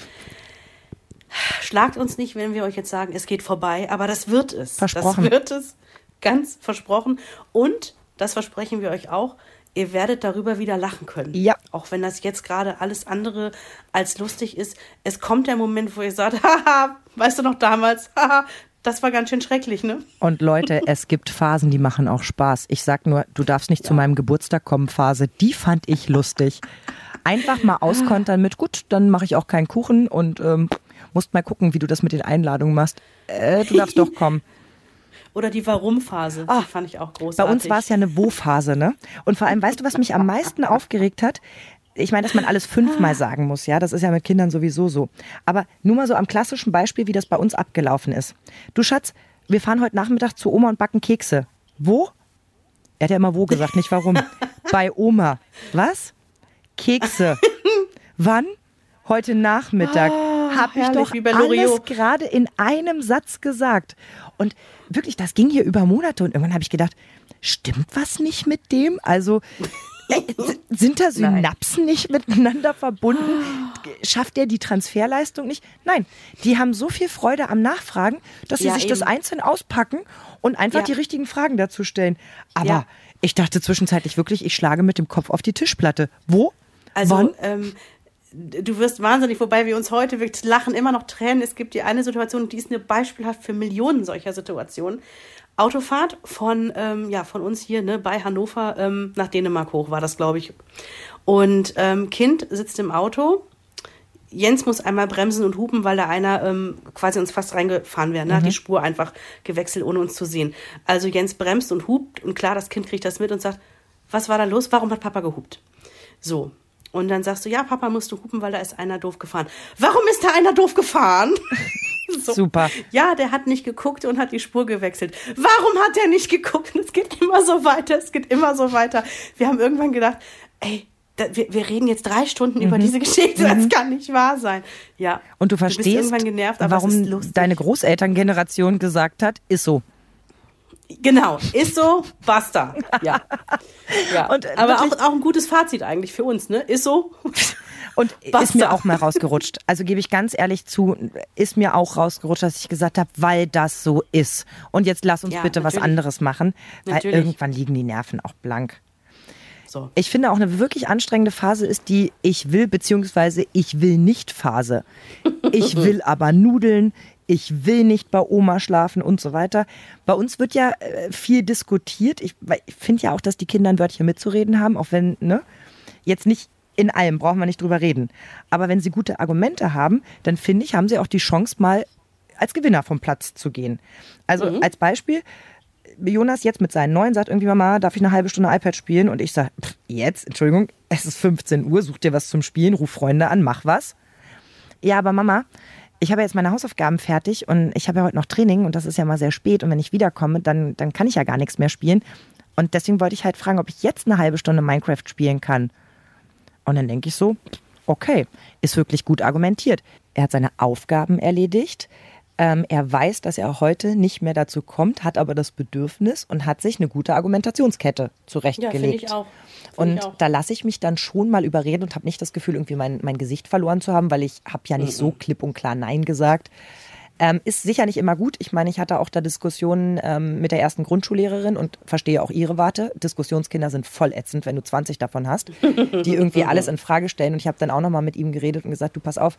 Schlagt uns nicht, wenn wir euch jetzt sagen, es geht vorbei, aber das wird es. Versprochen. Das wird es. Ganz versprochen. Und, das versprechen wir euch auch, ihr werdet darüber wieder lachen können. Ja. Auch wenn das jetzt gerade alles andere als lustig ist. Es kommt der Moment, wo ihr sagt, haha, weißt du noch damals, haha, das war ganz schön schrecklich, ne? Und Leute, es gibt Phasen, die machen auch Spaß. Ich sag nur, du darfst nicht ja. zu meinem Geburtstag kommen, Phase. Die fand ich lustig. Einfach mal auskontern mit, gut, dann mache ich auch keinen Kuchen und ähm, musst mal gucken, wie du das mit den Einladungen machst. Äh, du darfst doch kommen. Oder die Warum-Phase, ah, fand ich auch großartig. Bei uns war es ja eine Wo-Phase, ne? Und vor allem, weißt du, was mich am meisten aufgeregt hat? Ich meine, dass man alles fünfmal sagen muss, ja, das ist ja mit Kindern sowieso so. Aber nur mal so am klassischen Beispiel, wie das bei uns abgelaufen ist. Du Schatz, wir fahren heute Nachmittag zu Oma und backen Kekse. Wo? Er hat ja immer wo gesagt, nicht warum. bei Oma. Was? Kekse. Wann? Heute Nachmittag. Oh, Habe ich doch alles gerade in einem Satz gesagt. Und wirklich, das ging hier über Monate und irgendwann habe ich gedacht, stimmt was nicht mit dem? Also sind da Synapsen Nein. nicht miteinander verbunden? Schafft der die Transferleistung nicht? Nein, die haben so viel Freude am Nachfragen, dass sie ja, sich eben. das einzeln auspacken und einfach ja. die richtigen Fragen dazu stellen. Aber ja. ich dachte zwischenzeitlich wirklich, ich schlage mit dem Kopf auf die Tischplatte. Wo? Also, Wann? Ähm, du wirst wahnsinnig, wobei wir uns heute wirklich lachen, immer noch Tränen. Es gibt die eine Situation, die ist eine beispielhaft für Millionen solcher Situationen. Autofahrt von, ähm, ja, von uns hier ne, bei Hannover ähm, nach Dänemark hoch war das, glaube ich. Und ähm, Kind sitzt im Auto. Jens muss einmal bremsen und hupen, weil da einer ähm, quasi uns fast reingefahren wäre. Ne? Mhm. Hat die Spur einfach gewechselt, ohne uns zu sehen. Also Jens bremst und hupt und klar, das Kind kriegt das mit und sagt, was war da los? Warum hat Papa gehupt? So, und dann sagst du, ja, Papa, musst du hupen, weil da ist einer doof gefahren. Warum ist da einer doof gefahren? so. Super. Ja, der hat nicht geguckt und hat die Spur gewechselt. Warum hat er nicht geguckt? Und es geht immer so weiter, es geht immer so weiter. Wir haben irgendwann gedacht, ey, da, wir, wir, reden jetzt drei Stunden mhm. über diese Geschichte, das mhm. kann nicht wahr sein. Ja. Und du verstehst, du genervt, warum deine Großelterngeneration gesagt hat, ist so. Genau, ist so, basta. Ja. ja. Und Aber auch, auch ein gutes Fazit eigentlich für uns, ne? Ist so. Und basta. ist mir auch mal rausgerutscht. Also gebe ich ganz ehrlich zu, ist mir auch rausgerutscht, dass ich gesagt habe, weil das so ist. Und jetzt lass uns ja, bitte natürlich. was anderes machen, weil natürlich. irgendwann liegen die Nerven auch blank. So. Ich finde auch eine wirklich anstrengende Phase ist die Ich will bzw. Ich will nicht Phase. Ich will aber Nudeln, ich will nicht bei Oma schlafen und so weiter. Bei uns wird ja äh, viel diskutiert. Ich, ich finde ja auch, dass die Kinder ein Wörtchen mitzureden haben, auch wenn, ne, jetzt nicht in allem brauchen wir nicht drüber reden. Aber wenn sie gute Argumente haben, dann finde ich, haben sie auch die Chance, mal als Gewinner vom Platz zu gehen. Also mhm. als Beispiel, Jonas jetzt mit seinen neuen sagt irgendwie, Mama, darf ich eine halbe Stunde iPad spielen? Und ich sage, jetzt, Entschuldigung, es ist 15 Uhr, such dir was zum Spielen, ruf Freunde an, mach was. Ja, aber Mama, ich habe jetzt meine Hausaufgaben fertig und ich habe ja heute noch Training und das ist ja mal sehr spät und wenn ich wiederkomme, dann, dann kann ich ja gar nichts mehr spielen. Und deswegen wollte ich halt fragen, ob ich jetzt eine halbe Stunde Minecraft spielen kann. Und dann denke ich so, okay, ist wirklich gut argumentiert. Er hat seine Aufgaben erledigt. Ähm, er weiß, dass er heute nicht mehr dazu kommt, hat aber das Bedürfnis und hat sich eine gute Argumentationskette zurechtgelegt. Ja, ich auch. Und da lasse ich mich dann schon mal überreden und habe nicht das Gefühl, irgendwie mein, mein Gesicht verloren zu haben, weil ich habe ja nicht mhm. so klipp und klar Nein gesagt. Ähm, ist sicher nicht immer gut. Ich meine, ich hatte auch da Diskussionen ähm, mit der ersten Grundschullehrerin und verstehe auch ihre Warte. Diskussionskinder sind voll ätzend, wenn du 20 davon hast, die irgendwie alles in Frage stellen. Und ich habe dann auch nochmal mit ihm geredet und gesagt, du pass auf,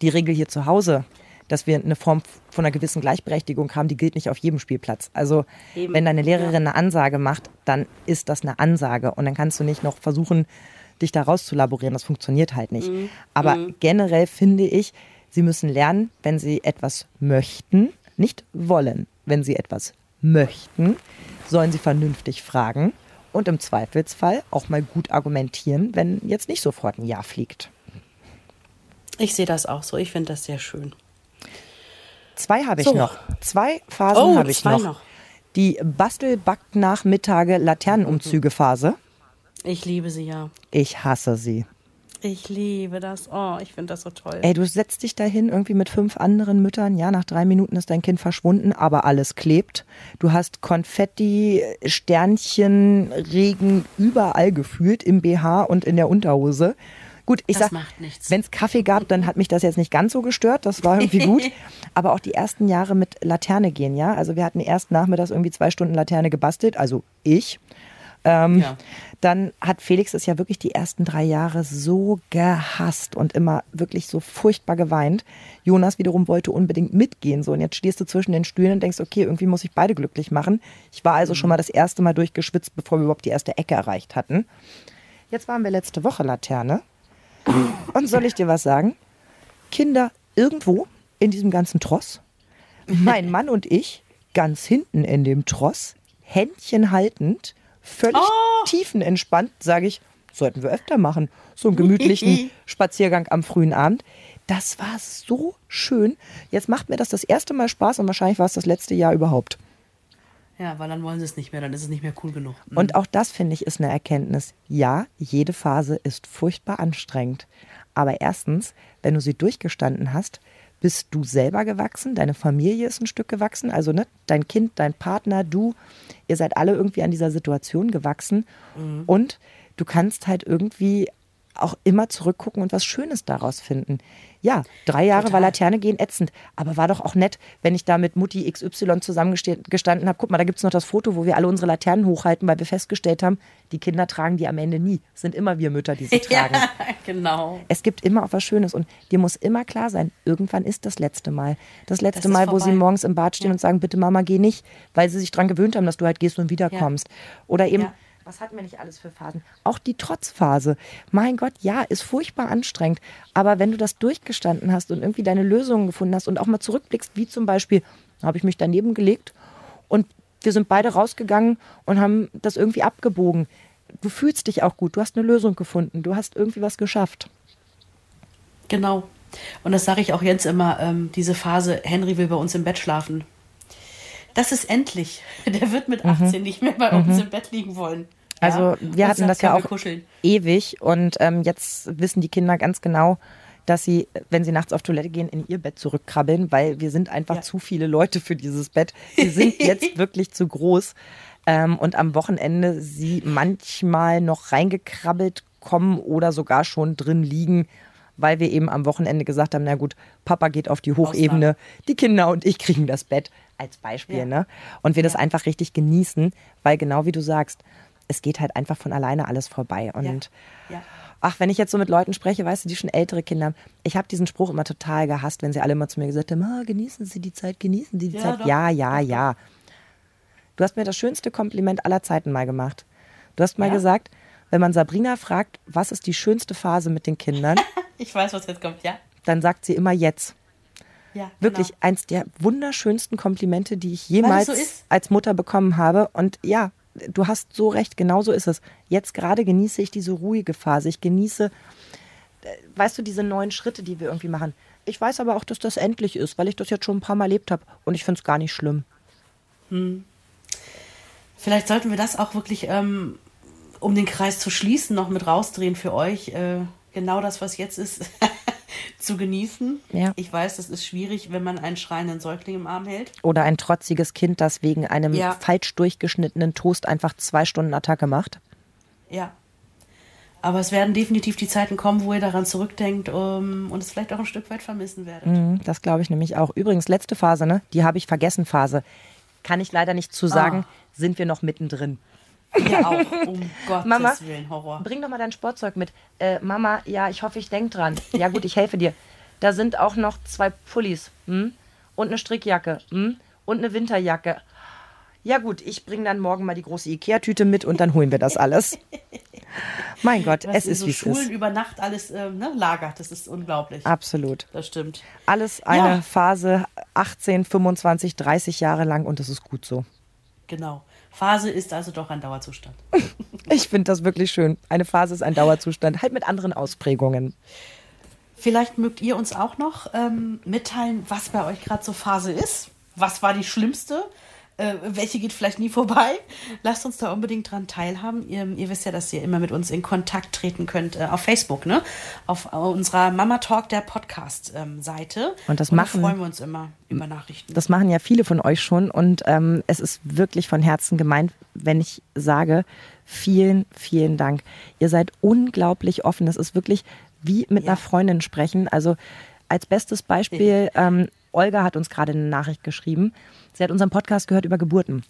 die Regel hier zu Hause, dass wir eine Form von einer gewissen Gleichberechtigung haben, die gilt nicht auf jedem Spielplatz. Also Eben. wenn deine Lehrerin eine Ansage macht, dann ist das eine Ansage und dann kannst du nicht noch versuchen, dich da rauszulaborieren. Das funktioniert halt nicht. Mhm. Aber mhm. generell finde ich, sie müssen lernen, wenn sie etwas möchten, nicht wollen. Wenn sie etwas möchten, sollen sie vernünftig fragen und im Zweifelsfall auch mal gut argumentieren, wenn jetzt nicht sofort ein Ja fliegt. Ich sehe das auch so. Ich finde das sehr schön. Zwei habe ich so. noch. Zwei Phasen oh, habe ich noch. noch. Die Bastel-Backt-Nachmittage Laternenumzüge-Phase. Ich liebe sie ja. Ich hasse sie. Ich liebe das. Oh, ich finde das so toll. Ey, du setzt dich dahin irgendwie mit fünf anderen Müttern. Ja, nach drei Minuten ist dein Kind verschwunden, aber alles klebt. Du hast Konfetti, Sternchen, Regen überall gefühlt im BH und in der Unterhose. Gut, ich das sag, wenn es Kaffee gab, dann hat mich das jetzt nicht ganz so gestört. Das war irgendwie gut. Aber auch die ersten Jahre mit Laterne gehen, ja. Also wir hatten erst nachmittags irgendwie zwei Stunden Laterne gebastelt, also ich. Ähm, ja. Dann hat Felix es ja wirklich die ersten drei Jahre so gehasst und immer wirklich so furchtbar geweint. Jonas wiederum wollte unbedingt mitgehen. So, und jetzt stehst du zwischen den Stühlen und denkst, okay, irgendwie muss ich beide glücklich machen. Ich war also mhm. schon mal das erste Mal durchgeschwitzt, bevor wir überhaupt die erste Ecke erreicht hatten. Jetzt waren wir letzte Woche Laterne. Und soll ich dir was sagen? Kinder irgendwo in diesem ganzen Tross, mein Mann und ich ganz hinten in dem Tross, Händchen haltend, völlig oh. tiefenentspannt, sage ich, sollten wir öfter machen. So einen gemütlichen Spaziergang am frühen Abend. Das war so schön. Jetzt macht mir das das erste Mal Spaß und wahrscheinlich war es das letzte Jahr überhaupt. Ja, weil dann wollen sie es nicht mehr, dann ist es nicht mehr cool genug. Mhm. Und auch das, finde ich, ist eine Erkenntnis. Ja, jede Phase ist furchtbar anstrengend. Aber erstens, wenn du sie durchgestanden hast, bist du selber gewachsen, deine Familie ist ein Stück gewachsen, also ne, dein Kind, dein Partner, du, ihr seid alle irgendwie an dieser Situation gewachsen mhm. und du kannst halt irgendwie auch immer zurückgucken und was Schönes daraus finden. Ja, drei Jahre Total. war Laterne gehen ätzend, aber war doch auch nett, wenn ich da mit Mutti XY zusammengestanden habe. Guck mal, da gibt es noch das Foto, wo wir alle unsere Laternen hochhalten, weil wir festgestellt haben, die Kinder tragen die am Ende nie. Es sind immer wir Mütter, die sie tragen. Ja, genau. Es gibt immer auch was Schönes und dir muss immer klar sein, irgendwann ist das letzte Mal. Das letzte das Mal, wo sie morgens im Bad stehen ja. und sagen, bitte Mama, geh nicht, weil sie sich daran gewöhnt haben, dass du halt gehst und wiederkommst. Ja. Oder eben was hatten wir nicht alles für Phasen? Auch die Trotzphase. Mein Gott, ja, ist furchtbar anstrengend. Aber wenn du das durchgestanden hast und irgendwie deine Lösungen gefunden hast und auch mal zurückblickst, wie zum Beispiel, habe ich mich daneben gelegt und wir sind beide rausgegangen und haben das irgendwie abgebogen. Du fühlst dich auch gut, du hast eine Lösung gefunden, du hast irgendwie was geschafft. Genau. Und das sage ich auch Jens immer, ähm, diese Phase, Henry will bei uns im Bett schlafen das ist endlich. Der wird mit 18 mhm. nicht mehr bei uns mhm. im Bett liegen wollen. Also ja? wir hatten das ja auch kuscheln. ewig und ähm, jetzt wissen die Kinder ganz genau, dass sie, wenn sie nachts auf Toilette gehen, in ihr Bett zurückkrabbeln, weil wir sind einfach ja. zu viele Leute für dieses Bett. Sie sind jetzt wirklich zu groß. Ähm, und am Wochenende sie manchmal noch reingekrabbelt kommen oder sogar schon drin liegen, weil wir eben am Wochenende gesagt haben, na gut, Papa geht auf die Hochebene, Ausnahme. die Kinder und ich kriegen das Bett als Beispiel, ja. ne? Und wir ja. das einfach richtig genießen, weil genau wie du sagst, es geht halt einfach von alleine alles vorbei. Und ja. ach, wenn ich jetzt so mit Leuten spreche, weißt du, die schon ältere Kinder haben, ich habe diesen Spruch immer total gehasst, wenn sie alle immer zu mir gesagt haben, ah, genießen Sie die Zeit, genießen Sie die Zeit. Doch. Ja, ja, ja. Du hast mir das schönste Kompliment aller Zeiten mal gemacht. Du hast mal gesagt, wenn man Sabrina fragt, was ist die schönste Phase mit den Kindern? ich weiß, was jetzt kommt, ja. Dann sagt sie immer jetzt. Ja, Wirklich genau. eins der wunderschönsten Komplimente, die ich jemals so als Mutter bekommen habe. Und ja, du hast so recht, genau so ist es. Jetzt gerade genieße ich diese ruhige Phase. Ich genieße, äh, weißt du, diese neuen Schritte, die wir irgendwie machen. Ich weiß aber auch, dass das endlich ist, weil ich das jetzt schon ein paar Mal erlebt habe. Und ich finde es gar nicht schlimm. Hm. Vielleicht sollten wir das auch wirklich, ähm, um den Kreis zu schließen, noch mit rausdrehen für euch. Äh, genau das, was jetzt ist. zu genießen. Ja. Ich weiß, das ist schwierig, wenn man einen schreienden Säugling im Arm hält. Oder ein trotziges Kind, das wegen einem ja. falsch durchgeschnittenen Toast einfach zwei Stunden Attacke macht. Ja. Aber es werden definitiv die Zeiten kommen, wo ihr daran zurückdenkt um, und es vielleicht auch ein Stück weit vermissen werdet. Mhm, das glaube ich nämlich auch. Übrigens, letzte Phase, ne? die habe ich vergessen, Phase. Kann ich leider nicht zu sagen, oh. sind wir noch mittendrin. Ja, auch. Um Gottes Mama, Willen, Horror. Bring doch mal dein Sportzeug mit. Äh, Mama, ja, ich hoffe, ich denke dran. Ja, gut, ich helfe dir. Da sind auch noch zwei Pullis hm? und eine Strickjacke hm? und eine Winterjacke. Ja, gut, ich bringe dann morgen mal die große Ikea-Tüte mit und dann holen wir das alles. mein Gott, Was es ist so wie Schulen es ist. über Nacht alles äh, ne, lagert, das ist unglaublich. Absolut. Das stimmt. Alles eine ja. Phase 18, 25, 30 Jahre lang und das ist gut so. Genau. Phase ist also doch ein Dauerzustand. ich finde das wirklich schön. Eine Phase ist ein Dauerzustand, halt mit anderen Ausprägungen. Vielleicht mögt ihr uns auch noch ähm, mitteilen, was bei euch gerade so Phase ist. Was war die schlimmste? Äh, welche geht vielleicht nie vorbei. Lasst uns da unbedingt dran teilhaben. Ihr, ihr wisst ja, dass ihr immer mit uns in Kontakt treten könnt äh, auf Facebook, ne? Auf unserer Mama Talk der Podcast-Seite. Ähm, und das und machen. freuen wir uns immer über Nachrichten. Das machen ja viele von euch schon und ähm, es ist wirklich von Herzen gemeint, wenn ich sage, vielen, vielen Dank. Ihr seid unglaublich offen. Das ist wirklich wie mit ja. einer Freundin sprechen. Also als bestes Beispiel, ähm, Olga hat uns gerade eine Nachricht geschrieben. Sie hat unseren Podcast gehört über Geburten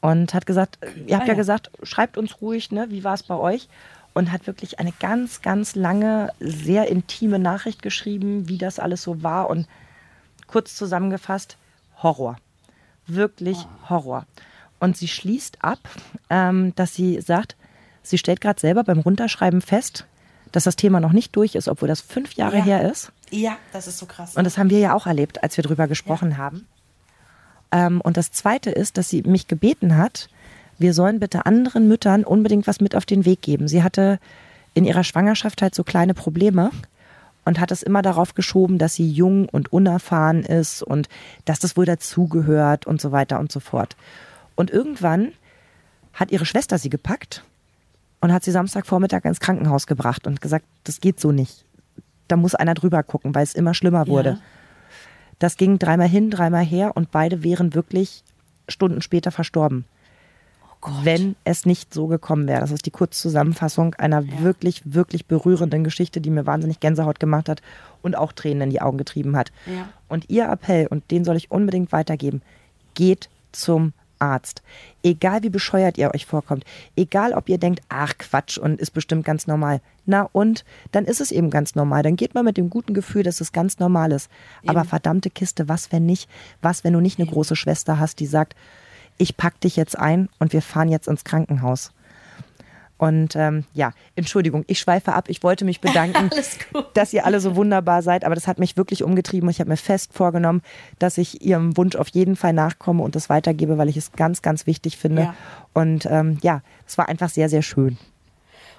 und hat gesagt, ihr habt ah, ja. ja gesagt, schreibt uns ruhig, ne, wie war es bei euch? Und hat wirklich eine ganz, ganz lange, sehr intime Nachricht geschrieben, wie das alles so war. Und kurz zusammengefasst, Horror. Wirklich oh. Horror. Und sie schließt ab, ähm, dass sie sagt, sie stellt gerade selber beim Runterschreiben fest, dass das Thema noch nicht durch ist, obwohl das fünf Jahre ja. her ist. Ja, das ist so krass. Und das haben wir ja auch erlebt, als wir drüber gesprochen ja. haben. Ähm, und das Zweite ist, dass sie mich gebeten hat, wir sollen bitte anderen Müttern unbedingt was mit auf den Weg geben. Sie hatte in ihrer Schwangerschaft halt so kleine Probleme und hat es immer darauf geschoben, dass sie jung und unerfahren ist und dass das wohl dazugehört und so weiter und so fort. Und irgendwann hat ihre Schwester sie gepackt und hat sie Samstagvormittag ins Krankenhaus gebracht und gesagt, das geht so nicht. Da muss einer drüber gucken, weil es immer schlimmer wurde. Ja. Das ging dreimal hin, dreimal her und beide wären wirklich Stunden später verstorben. Oh wenn es nicht so gekommen wäre. Das ist die Kurzzusammenfassung einer ja. wirklich, wirklich berührenden Geschichte, die mir wahnsinnig Gänsehaut gemacht hat und auch Tränen in die Augen getrieben hat. Ja. Und ihr Appell, und den soll ich unbedingt weitergeben, geht zum Arzt. Egal wie bescheuert ihr euch vorkommt, egal ob ihr denkt, ach Quatsch und ist bestimmt ganz normal. Na und, dann ist es eben ganz normal. Dann geht man mit dem guten Gefühl, dass es ganz normal ist. Eben. Aber verdammte Kiste, was wenn nicht? Was, wenn du nicht eine große Schwester hast, die sagt, ich pack dich jetzt ein und wir fahren jetzt ins Krankenhaus. Und ähm, ja, Entschuldigung, ich schweife ab. Ich wollte mich bedanken, dass ihr alle so wunderbar seid, aber das hat mich wirklich umgetrieben. Ich habe mir fest vorgenommen, dass ich ihrem Wunsch auf jeden Fall nachkomme und das weitergebe, weil ich es ganz, ganz wichtig finde. Ja. Und ähm, ja, es war einfach sehr, sehr schön.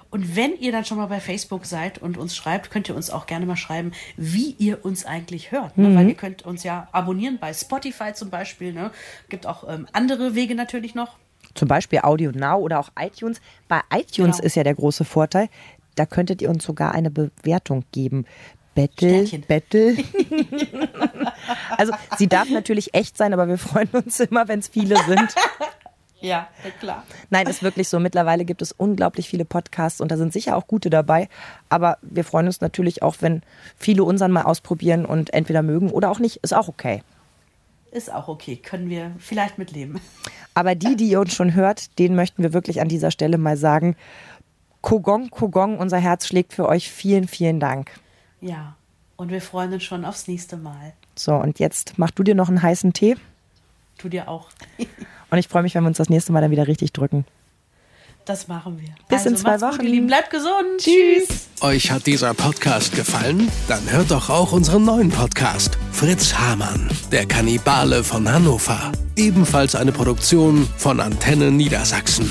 Und wenn ihr dann schon mal bei Facebook seid und uns schreibt, könnt ihr uns auch gerne mal schreiben, wie ihr uns eigentlich hört. Ne? Mhm. Weil ihr könnt uns ja abonnieren bei Spotify zum Beispiel. Ne? Gibt auch ähm, andere Wege natürlich noch zum Beispiel Audio Now oder auch iTunes. Bei iTunes genau. ist ja der große Vorteil, da könntet ihr uns sogar eine Bewertung geben. Bettel, Bettel. also sie darf natürlich echt sein, aber wir freuen uns immer, wenn es viele sind. Ja, klar. Nein, ist wirklich so. Mittlerweile gibt es unglaublich viele Podcasts und da sind sicher auch gute dabei. Aber wir freuen uns natürlich auch, wenn viele unseren mal ausprobieren und entweder mögen oder auch nicht. Ist auch okay. Ist auch okay. Können wir vielleicht mitleben. Aber die, die ihr uns schon hört, denen möchten wir wirklich an dieser Stelle mal sagen, Kogong, Kogong, unser Herz schlägt für euch. Vielen, vielen Dank. Ja, und wir freuen uns schon aufs nächste Mal. So, und jetzt mach du dir noch einen heißen Tee. Tu dir auch. und ich freue mich, wenn wir uns das nächste Mal dann wieder richtig drücken. Das machen wir. Bis also, in zwei Wochen. Gut, Lieben. Bleibt gesund. Tschüss. Euch hat dieser Podcast gefallen? Dann hört doch auch unseren neuen Podcast. Fritz Hamann, der Kannibale von Hannover. Ebenfalls eine Produktion von Antenne Niedersachsen.